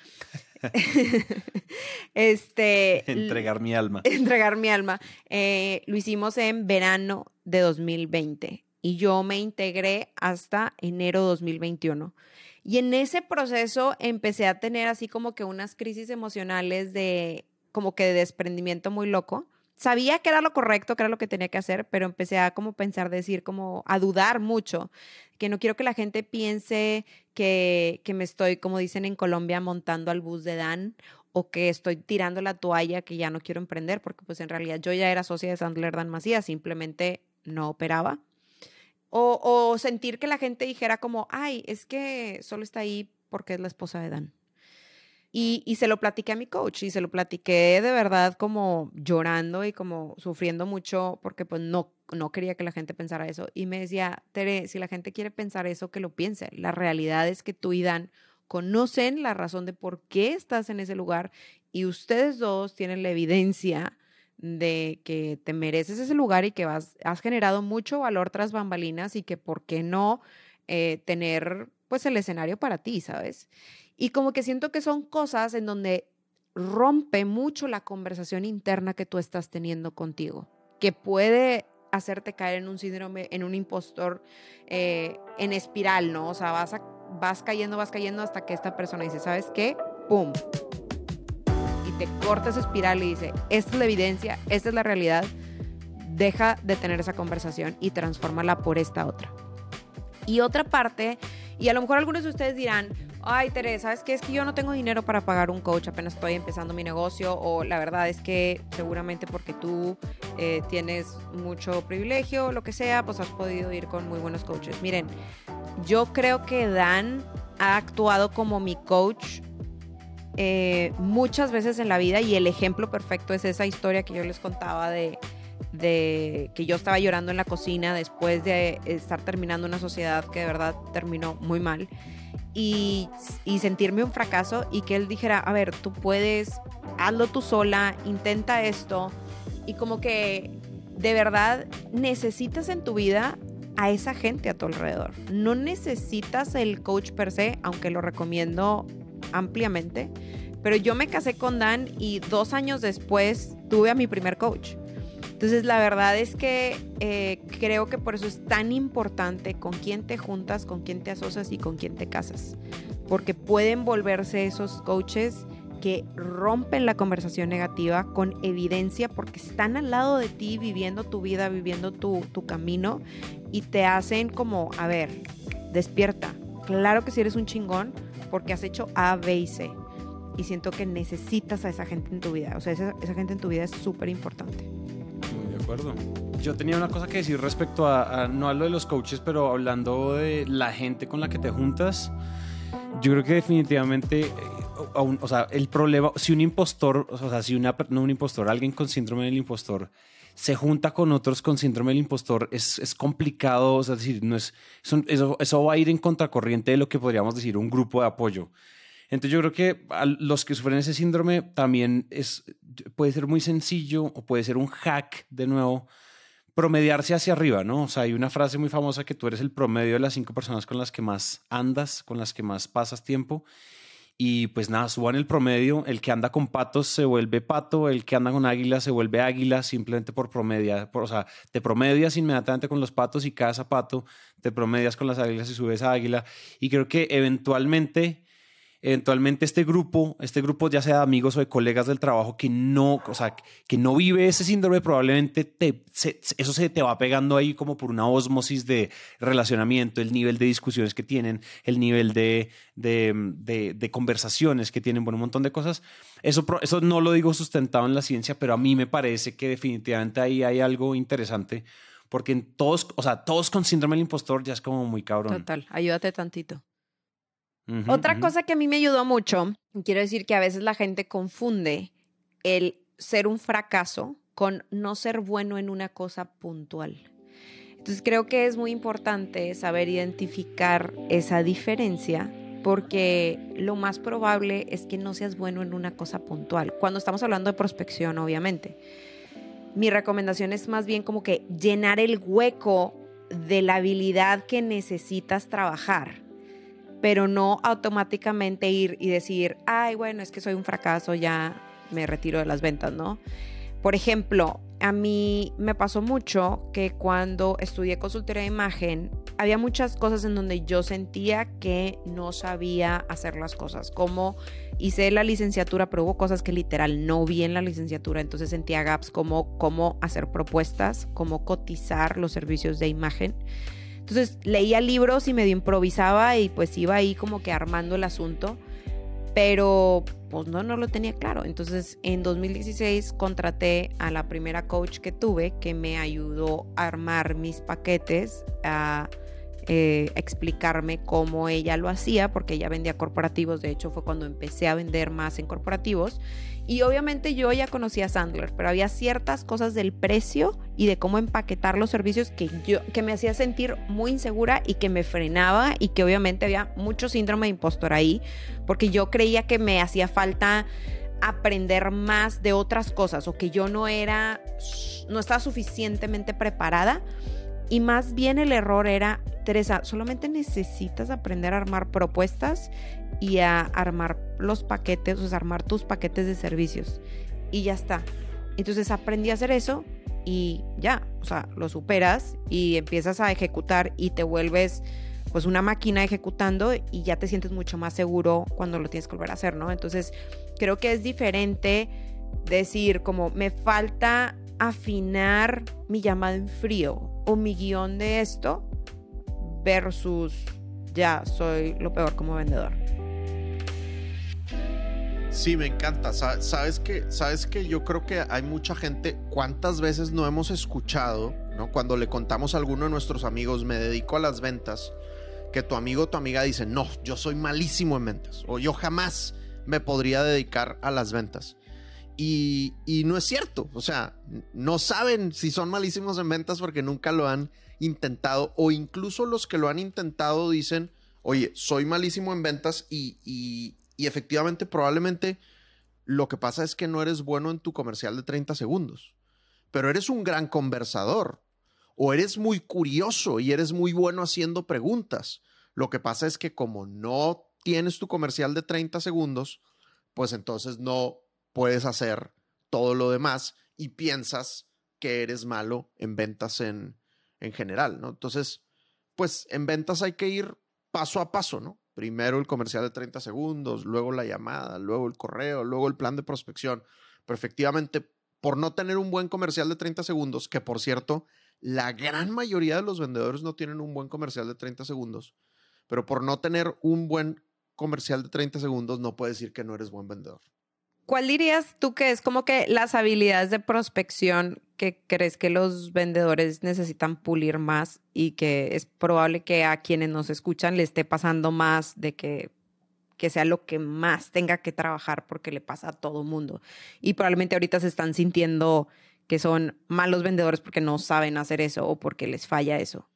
[laughs] este, [laughs] entregar mi alma. [laughs] Entregar mi alma. Eh, lo hicimos en verano de 2020 y yo me integré hasta enero 2021. Y en ese proceso empecé a tener así como que unas crisis emocionales de como que de desprendimiento muy loco. Sabía que era lo correcto, que era lo que tenía que hacer, pero empecé a como pensar, decir, como a dudar mucho, que no quiero que la gente piense que, que me estoy, como dicen en Colombia, montando al bus de Dan o que estoy tirando la toalla que ya no quiero emprender, porque pues en realidad yo ya era socia de Sandler Dan Macías, simplemente no operaba. O, o sentir que la gente dijera como, ay, es que solo está ahí porque es la esposa de Dan. Y, se lo platiqué a mi coach y se lo platiqué de verdad como llorando y como sufriendo mucho porque pues no, no quería que la gente pensara eso. Y me decía, Tere, si la gente quiere pensar eso, que lo piense. La realidad es que tú y Dan conocen la razón de por qué estás en ese lugar y ustedes dos tienen la evidencia de que te mereces ese lugar y que vas, has generado mucho valor tras bambalinas y que por qué no eh, tener pues el escenario para ti, ¿sabes? Y como que siento que son cosas en donde rompe mucho la conversación interna que tú estás teniendo contigo, que puede hacerte caer en un síndrome, en un impostor, eh, en espiral, ¿no? O sea, vas, vas cayendo, vas cayendo hasta que esta persona dice, ¿sabes qué? ¡Pum! Y te corta esa espiral y dice, esta es la evidencia, esta es la realidad, deja de tener esa conversación y transfórmala por esta otra. Y otra parte, y a lo mejor algunos de ustedes dirán, ay Teresa, ¿sabes qué? Es que yo no tengo dinero para pagar un coach, apenas estoy empezando mi negocio o la verdad es que seguramente porque tú eh, tienes mucho privilegio lo que sea, pues has podido ir con muy buenos coaches. Miren, yo creo que Dan ha actuado como mi coach eh, muchas veces en la vida y el ejemplo perfecto es esa historia que yo les contaba de, de que yo estaba llorando en la cocina después de estar terminando una sociedad que de verdad terminó muy mal y, sentirme un fracaso y que él dijera, a ver, tú puedes, hazlo tú sola, intenta esto. Y como que de verdad necesitas en tu vida a esa gente a tu alrededor. No necesitas el coach per se, aunque lo recomiendo ampliamente. Pero yo me casé con Dan y dos años después tuve a mi primer coach. Entonces la verdad es que eh, creo que por eso es tan importante con quién te juntas, con quién te asocias y con quién te casas. Porque pueden volverse esos coaches que rompen la conversación negativa con evidencia porque están al lado de ti viviendo tu vida, viviendo tu, camino y te hacen como, a ver, despierta. Claro que si eres un chingón porque has hecho A, B y C. Y siento que necesitas a esa gente en tu vida. O sea, esa, esa gente en tu vida es súper importante. Acuerdo. Yo tenía una cosa que decir respecto a, a, no a lo de los coaches, pero hablando de la gente con la que te juntas. Yo creo que definitivamente eh, o sea, el problema, si un impostor, o sea, si una, no un impostor, alguien con síndrome del impostor se junta con otros con síndrome del impostor, es, es complicado, o sea, decir, no es, eso, eso, va a ir en contracorriente de lo que podríamos decir un grupo de apoyo. Entonces yo creo que a los que sufren ese síndrome también es, puede ser muy sencillo o puede ser un hack de nuevo, promediarse hacia arriba, ¿no? O sea, hay una frase muy famosa que tú eres el promedio de las cinco personas con las que más andas, con las que más pasas tiempo y pues nada, suban el promedio. El que anda con patos se vuelve pato, el que anda con águilas se vuelve águila simplemente por promedia. o sea, te promedias inmediatamente con los patos y cada zapato te promedias con las águilas y subes a águila. Y creo que eventualmente eventualmente este grupo, este grupo ya sea de amigos o de colegas del trabajo que no, o sea, que no vive ese síndrome, probablemente te, eso se te va pegando ahí como por una osmosis de relacionamiento, el nivel de discusiones que tienen, el nivel de, de, de, conversaciones que tienen, bueno, un montón de cosas. Eso, eso no lo digo sustentado en la ciencia, pero a mí me parece que definitivamente ahí hay algo interesante. Porque en todos, o sea, todos con síndrome del impostor ya es como muy cabrón. Total, ayúdate tantito. Otra cosa que a mí me ayudó mucho, quiero decir que a veces la gente confunde el ser un fracaso con no ser bueno en una cosa puntual. Entonces creo que es muy importante saber identificar esa diferencia porque lo más probable es que no seas bueno en una cosa puntual. Cuando estamos hablando de prospección, obviamente. Mi recomendación es más bien como que llenar el hueco de la habilidad que necesitas trabajar pero no automáticamente ir y decir, ay, bueno, es que soy un fracaso, ya me retiro de las ventas, ¿no? Por ejemplo, a mí me pasó mucho que cuando estudié consultoría de imagen, había muchas cosas en donde yo sentía que no sabía hacer las cosas, como hice la licenciatura, pero hubo cosas que literal no vi en la licenciatura, entonces sentía gaps como cómo hacer propuestas, cómo cotizar los servicios de imagen. Entonces leía libros y medio improvisaba y pues iba ahí como que armando el asunto, pero pues no, no lo tenía claro. Entonces en 2016 contraté a la primera coach que tuve que me ayudó a armar mis paquetes, a eh, explicarme cómo ella lo hacía, porque ella vendía corporativos, de hecho fue cuando empecé a vender más en corporativos. Y obviamente yo ya conocía Sandler, pero había ciertas cosas del precio y de cómo empaquetar los servicios que yo que me hacía sentir muy insegura y que me frenaba y que obviamente había mucho síndrome de impostor ahí, porque yo creía que me hacía falta aprender más de otras cosas o que yo no era no estaba suficientemente preparada y más bien el error era, Teresa, solamente necesitas aprender a armar propuestas y a armar los paquetes, o sea, armar tus paquetes de servicios. Y ya está. Entonces aprendí a hacer eso y ya, o sea, lo superas y empiezas a ejecutar y te vuelves pues una máquina ejecutando y ya te sientes mucho más seguro cuando lo tienes que volver a hacer, ¿no? Entonces, creo que es diferente decir como me falta afinar mi llamada en frío o mi guion de esto versus ya soy lo peor como vendedor. Sí, me encanta. Sabes que, sabes que yo creo que hay mucha gente. ¿Cuántas veces no hemos escuchado, no? Cuando le contamos a alguno de nuestros amigos, me dedico a las ventas, que tu amigo o tu amiga dice, no, yo soy malísimo en ventas, o yo jamás me podría dedicar a las ventas. Y, no es cierto. O sea, no saben si son malísimos en ventas porque nunca lo han intentado. O incluso los que lo han intentado dicen, oye, soy malísimo en ventas y, efectivamente probablemente lo que pasa es que no eres bueno en tu comercial de 30 segundos. pero eres un gran conversador o eres muy curioso y eres muy bueno haciendo preguntas. Lo que pasa es que como no tienes tu comercial de 30 segundos, pues entonces no puedes hacer todo lo demás y piensas que eres malo en ventas en, en general, ¿no? Entonces, pues en ventas hay que ir paso a paso, ¿no? Primero el comercial de 30 segundos, luego la llamada, luego el correo, luego el plan de prospección. Pero efectivamente, por no tener un buen comercial de 30 segundos, que por cierto, la gran mayoría de los vendedores no tienen un buen comercial de 30 segundos, pero por no tener un buen comercial de 30 segundos no puedes decir que no eres buen vendedor. ¿Cuál dirías tú que es como que las habilidades de prospección que crees que los vendedores necesitan pulir más y que es probable que a quienes nos escuchan le esté pasando más de que, que sea lo que más tenga que trabajar porque le pasa a todo mundo? Y probablemente ahorita se están sintiendo que son malos vendedores porque no saben hacer eso o porque les falla eso.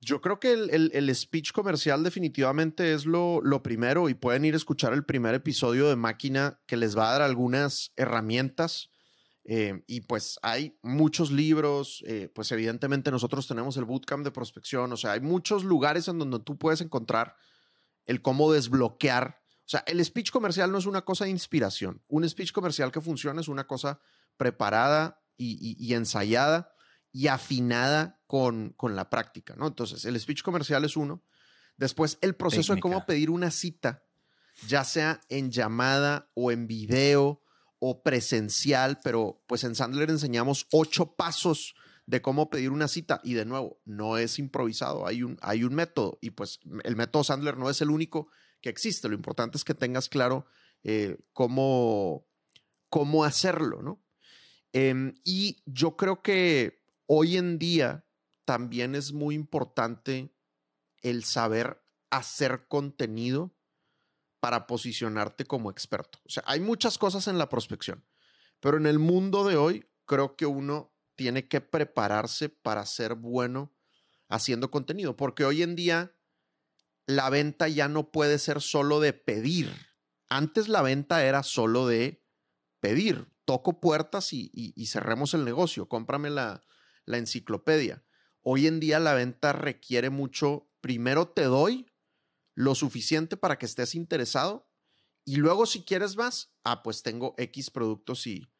Yo creo que el, speech comercial definitivamente es lo, lo, primero y pueden ir a escuchar el primer episodio de Máquina que les va a dar algunas herramientas. Eh, y pues hay muchos libros, eh, pues evidentemente nosotros tenemos el bootcamp de prospección, o sea, hay muchos lugares en donde tú puedes encontrar el cómo desbloquear. O sea, el speech comercial no es una cosa de inspiración. Un speech comercial que funciona es una cosa preparada y ensayada y afinada con, con la práctica, ¿no? Entonces, el speech comercial es uno. Después, el proceso de cómo pedir una cita, ya sea en llamada o en video o presencial, pero pues en Sandler enseñamos ocho pasos de cómo pedir una cita y de nuevo, no es improvisado, hay un, hay un método y pues el método Sandler no es el único que existe, lo importante es que tengas claro eh, cómo, cómo hacerlo, ¿no? Em, y yo creo que hoy en día también es muy importante el saber hacer contenido para posicionarte como experto. O sea, hay muchas cosas en la prospección, pero en el mundo de hoy creo que uno tiene que prepararse para ser bueno haciendo contenido, porque hoy en día la venta ya no puede ser solo de pedir. Antes la venta era solo de pedir. Toco puertas y, y cerremos el negocio. Cómprame la, la enciclopedia. Hoy en día la venta requiere mucho, primero te doy lo suficiente para que estés interesado y luego si quieres más, ah, pues tengo X productos y,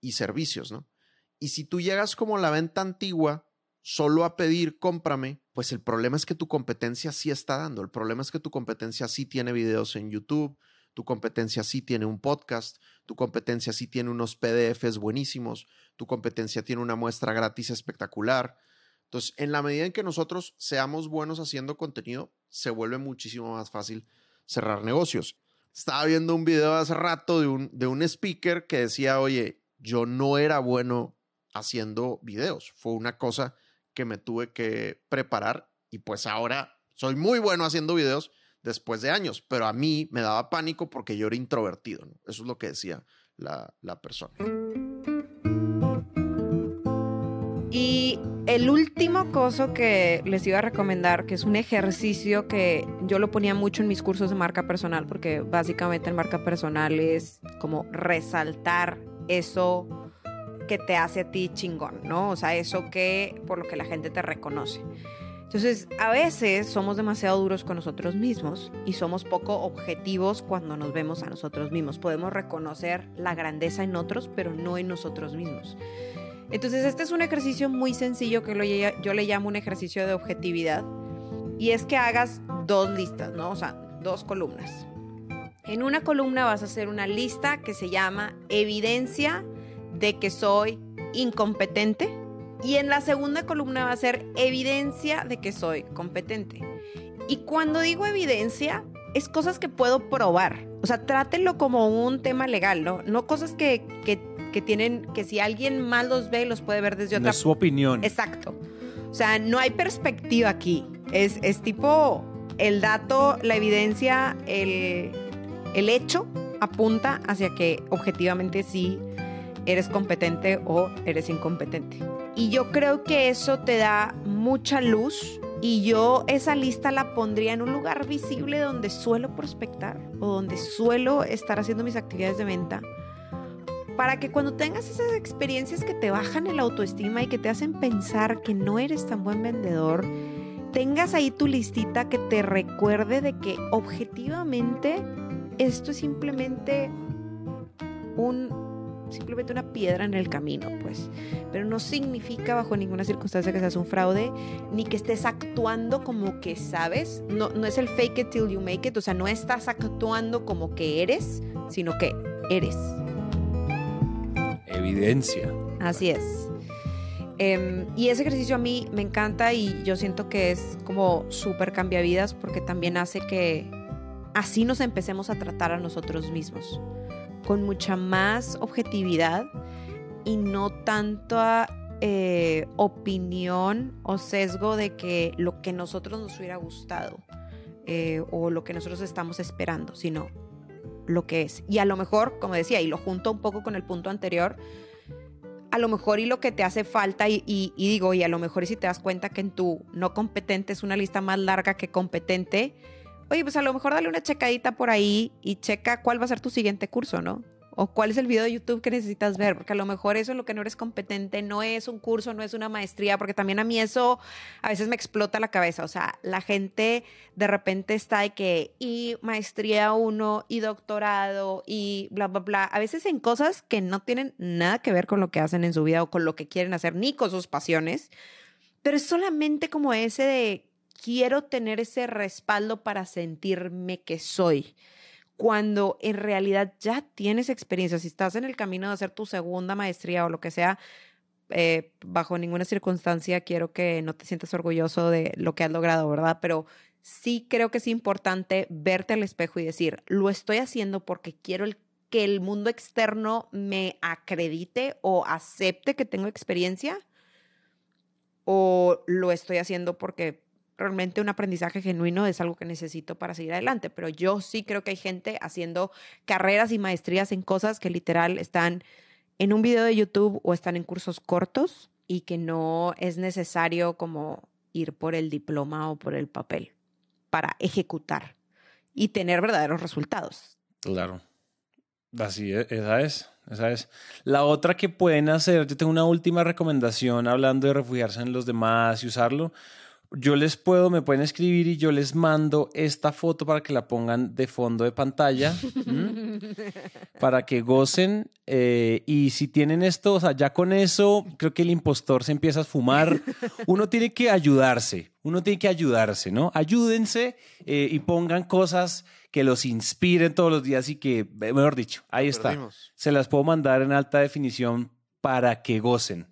y servicios, ¿no? Y si tú llegas como la venta antigua, solo a pedir cómprame, pues el problema es que tu competencia sí está dando. El problema es que tu competencia sí tiene videos en YouTube, tu competencia sí tiene un podcast, tu competencia sí tiene unos PDFs buenísimos, tu competencia tiene una muestra gratis espectacular. Entonces, en la medida en que nosotros seamos buenos haciendo contenido, se vuelve muchísimo más fácil cerrar negocios. Estaba viendo un video hace rato de un, de un speaker que decía, oye, yo no era bueno haciendo videos. Fue una cosa que me tuve que preparar y pues ahora soy muy bueno haciendo videos después de años, pero a mí me daba pánico porque yo era introvertido. Eso es lo que decía la, la persona. Y el último coso que les iba a recomendar, que es un ejercicio que yo lo ponía mucho en mis cursos de marca personal, porque básicamente en marca personal es como resaltar eso que te hace a ti chingón, ¿no? O sea, eso que por lo que la gente te reconoce. Entonces, a veces somos demasiado duros con nosotros mismos y somos poco objetivos cuando nos vemos a nosotros mismos. Podemos reconocer la grandeza en otros, pero no en nosotros mismos. Entonces, este es un ejercicio muy sencillo que yo le llamo un ejercicio de objetividad. Y es que hagas dos listas, ¿no? O sea, dos columnas. En una columna vas a hacer una lista que se llama evidencia de que soy incompetente y en la segunda columna va a ser evidencia de que soy competente. Y cuando digo evidencia, es cosas que puedo probar. O sea, trátenlo como un tema legal, ¿no? No cosas que, que, tienen, que si alguien más los ve, los puede ver desde otra... No es su opinión. Exacto. O sea, no hay perspectiva aquí. Es, es tipo el dato, la evidencia, el, el hecho apunta hacia que objetivamente sí eres competente o eres incompetente. Y yo creo que eso te da mucha luz y yo esa lista la pondría en un lugar visible donde suelo prospectar o donde suelo estar haciendo mis actividades de venta. para que cuando tengas esas experiencias que te bajan el autoestima y que te hacen pensar que no eres tan buen vendedor, tengas ahí tu listita que te recuerde de que objetivamente esto es simplemente un simplemente una piedra en el camino, pues. Pero no significa bajo ninguna circunstancia que seas un fraude, ni que estés actuando como que sabes. No, no es el fake it till you make it, o sea, no estás actuando como que eres, sino que eres. Evidencia. Así es. Em, y ese ejercicio a mí me encanta y yo siento que es como súper cambiavidas porque también hace que así nos empecemos a tratar a nosotros mismos con mucha más objetividad y no tanta eh, opinión o sesgo de que lo que nosotros nos hubiera gustado eh, o lo que nosotros estamos esperando, sino lo que es. Y a lo mejor, como decía, y lo junto un poco con el punto anterior, a lo mejor y lo que te hace falta, y, y, digo, y a lo mejor y si te das cuenta que en tu no competente es una lista más larga que competente, oye, pues a lo mejor dale una checadita por ahí y checa cuál va a ser tu siguiente curso, ¿no? o cuál es el video de YouTube que necesitas ver, porque a lo mejor eso es lo que no eres competente, no es un curso, no es una maestría, porque también a mí eso a veces me explota la cabeza, o sea, la gente de repente está de que y maestría uno y doctorado y bla, bla, bla, a veces en cosas que no tienen nada que ver con lo que hacen en su vida o con lo que quieren hacer, ni con sus pasiones, pero es solamente como ese de quiero tener ese respaldo para sentirme que soy cuando en realidad ya tienes experiencia, si estás en el camino de hacer tu segunda maestría o lo que sea, eh, bajo ninguna circunstancia quiero que no te sientas orgulloso de lo que has logrado, ¿verdad? Pero sí creo que es importante verte al espejo y decir, lo estoy haciendo porque quiero que el mundo externo me acredite o acepte que tengo experiencia o lo estoy haciendo porque realmente un aprendizaje genuino es algo que necesito para seguir adelante, pero yo sí creo que hay gente haciendo carreras y maestrías en cosas que literal están en un video de YouTube o están en cursos cortos y que no es necesario como ir por el diploma o por el papel para ejecutar y tener verdaderos resultados. Claro. Así es, esa es, esa es. La otra que pueden hacer, yo tengo una última recomendación hablando de refugiarse en los demás y usarlo yo les puedo, me pueden escribir y yo les mando esta foto para que la pongan de fondo de pantalla, para que gocen. Eh, y si tienen esto, o sea, ya con eso, creo que el impostor se empieza a fumar. Uno tiene que ayudarse, uno tiene que ayudarse, ¿no? Ayúdense eh, y pongan cosas que los inspiren todos los días y que, mejor dicho, ahí está. Se las puedo mandar en alta definición para que gocen.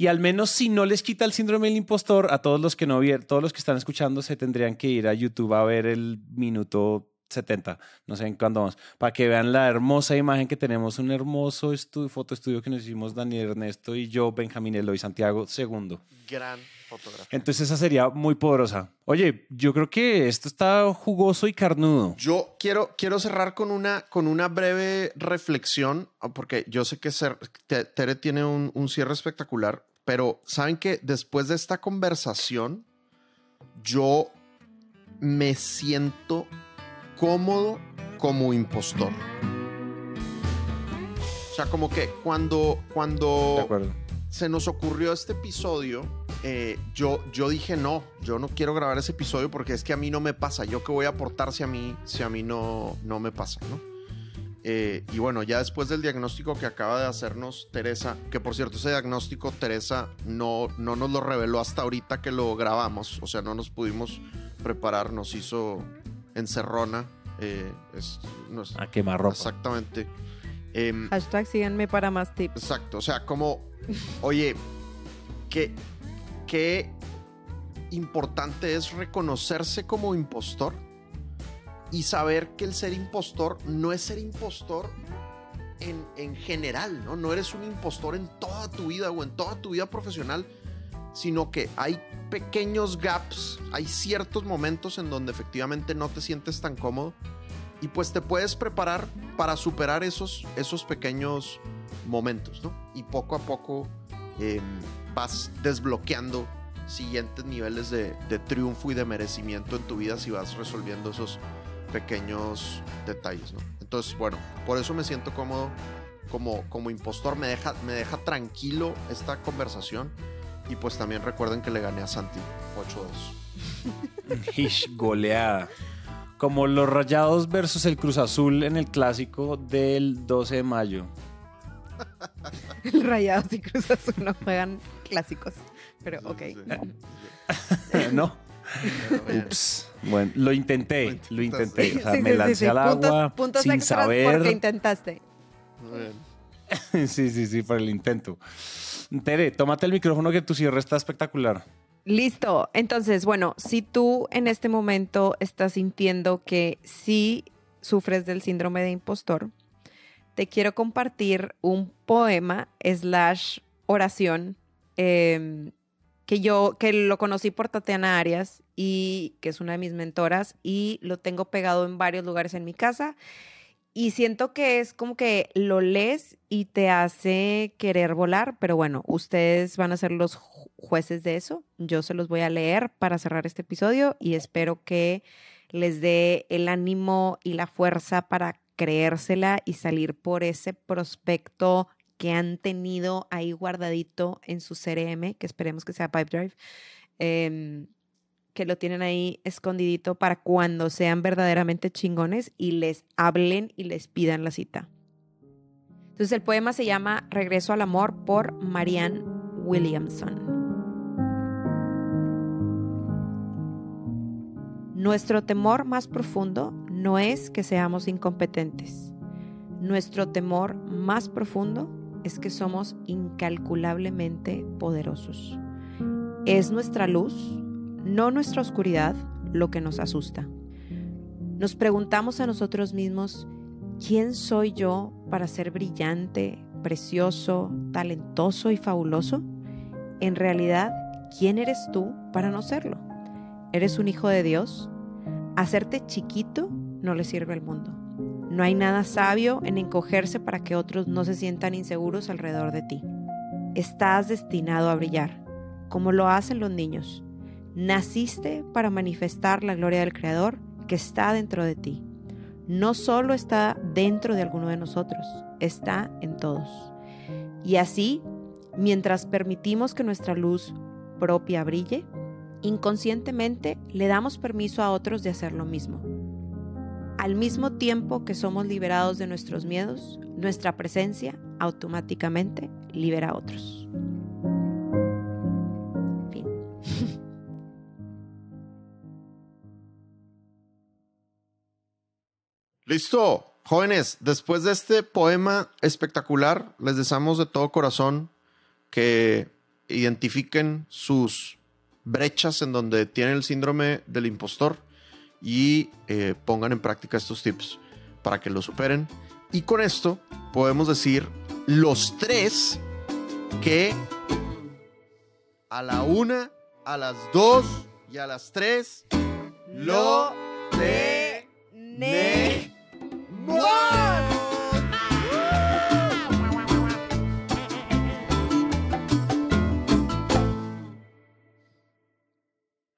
Y al menos si no les quita el síndrome del impostor, a todos los que no vieron, todos los que están escuchando se tendrían que ir a YouTube a ver el minuto 70, no sé en cuándo vamos, para que vean la hermosa imagen que tenemos, un hermoso estudio, foto estudio que nos hicimos Daniel Ernesto y yo, Benjamín Eloy Santiago, segundo. Gran fotografía. Entonces esa sería muy poderosa. Oye, yo creo que esto está jugoso y carnudo. Yo quiero, quiero cerrar con una, con una breve reflexión, porque yo sé que Tere tiene un, un cierre espectacular, pero saben que después de esta conversación, yo me siento cómodo como impostor. O sea, como que cuando, cuando se nos ocurrió este episodio, eh, yo, yo dije no, yo no quiero grabar ese episodio porque es que a mí no me pasa. Yo qué voy a aportar si a mí, si a mí no, no me pasa, ¿no? Eh, y bueno, ya después del diagnóstico que acaba de hacernos Teresa, que por cierto ese diagnóstico Teresa no, no nos lo reveló hasta ahorita que lo grabamos, o sea, no nos pudimos preparar, nos hizo encerrona. Eh, es, a quemar ropa. Exactamente. Eh, Hashtag síganme para más tips. Exacto, o sea, como, oye, qué, qué importante es reconocerse como impostor y saber que el ser impostor no es ser impostor en, en, general, ¿no? No eres un impostor en toda tu vida o en toda tu vida profesional, sino que hay pequeños gaps, hay ciertos momentos en donde efectivamente no te sientes tan cómodo y pues te puedes preparar para superar esos, esos pequeños momentos, ¿no? Y poco a poco em, vas desbloqueando siguientes niveles de, de triunfo y de merecimiento en tu vida si vas resolviendo esos pequeños detalles, ¿no? Entonces, bueno, por eso me siento cómodo como, como impostor. Me deja, me deja tranquilo esta conversación. Y pues también recuerden que le gané a Santi 8-2. [laughs] Ish, goleada. Como los Rayados versus el Cruz Azul en el clásico del 12 de mayo. [laughs] el Rayados y Cruz Azul no juegan clásicos. Pero ok. [laughs] no. Ups. Bueno, lo intenté, lo intenté. O sea, me lancé al agua puntos, sin saber. Porque intentaste. [laughs] sí, sí, sí, por el intento. Tere, tómate el micrófono que tu cierre está espectacular. Listo. Entonces, bueno, si tú en este momento estás sintiendo que sí sufres del síndrome de impostor, te quiero compartir un poema slash oración em, que yo, que lo conocí por Tatiana Arias y que es una de mis mentoras y lo tengo pegado en varios lugares en mi casa y siento que es como que lo lees y te hace querer volar, pero bueno, ustedes van a ser los jueces de eso. Yo se los voy a leer para cerrar este episodio y espero que les dé el ánimo y la fuerza para creérsela y salir por ese prospecto que han tenido ahí guardadito en su CRM, que esperemos que sea Pipedrive. Eh, que lo tienen ahí escondidito para cuando sean verdaderamente chingones y les hablen y les pidan la cita. Entonces el poema se llama Regreso al Amor por Marianne Williamson. Nuestro temor más profundo no es que seamos incompetentes. Nuestro temor más profundo es que somos incalculablemente poderosos. Es nuestra luz no nuestra oscuridad, lo que nos asusta. Nos preguntamos a nosotros mismos, ¿quién soy yo para ser brillante, precioso, talentoso y fabuloso? En realidad, ¿quién eres tú para no serlo? ¿Eres un hijo de Dios? Hacerte chiquito no le sirve al mundo. No hay nada sabio en encogerse para que otros no se sientan inseguros alrededor de ti. Estás destinado a brillar, como lo hacen los niños. Naciste para manifestar la gloria del Creador que está dentro de ti. No solo está dentro de alguno de nosotros, está en todos. Y así, mientras permitimos que nuestra luz propia brille, inconscientemente le damos permiso a otros de hacer lo mismo. Al mismo tiempo que somos liberados de nuestros miedos, nuestra presencia automáticamente libera a otros. [laughs] Listo. Jóvenes, después de este poema espectacular, les deseamos de todo corazón que identifiquen sus brechas en donde tienen el síndrome del impostor y eh, pongan en práctica estos tips para que lo superen. Y con esto podemos decir los tres que a la una, a las dos y a las tres lo tenemos.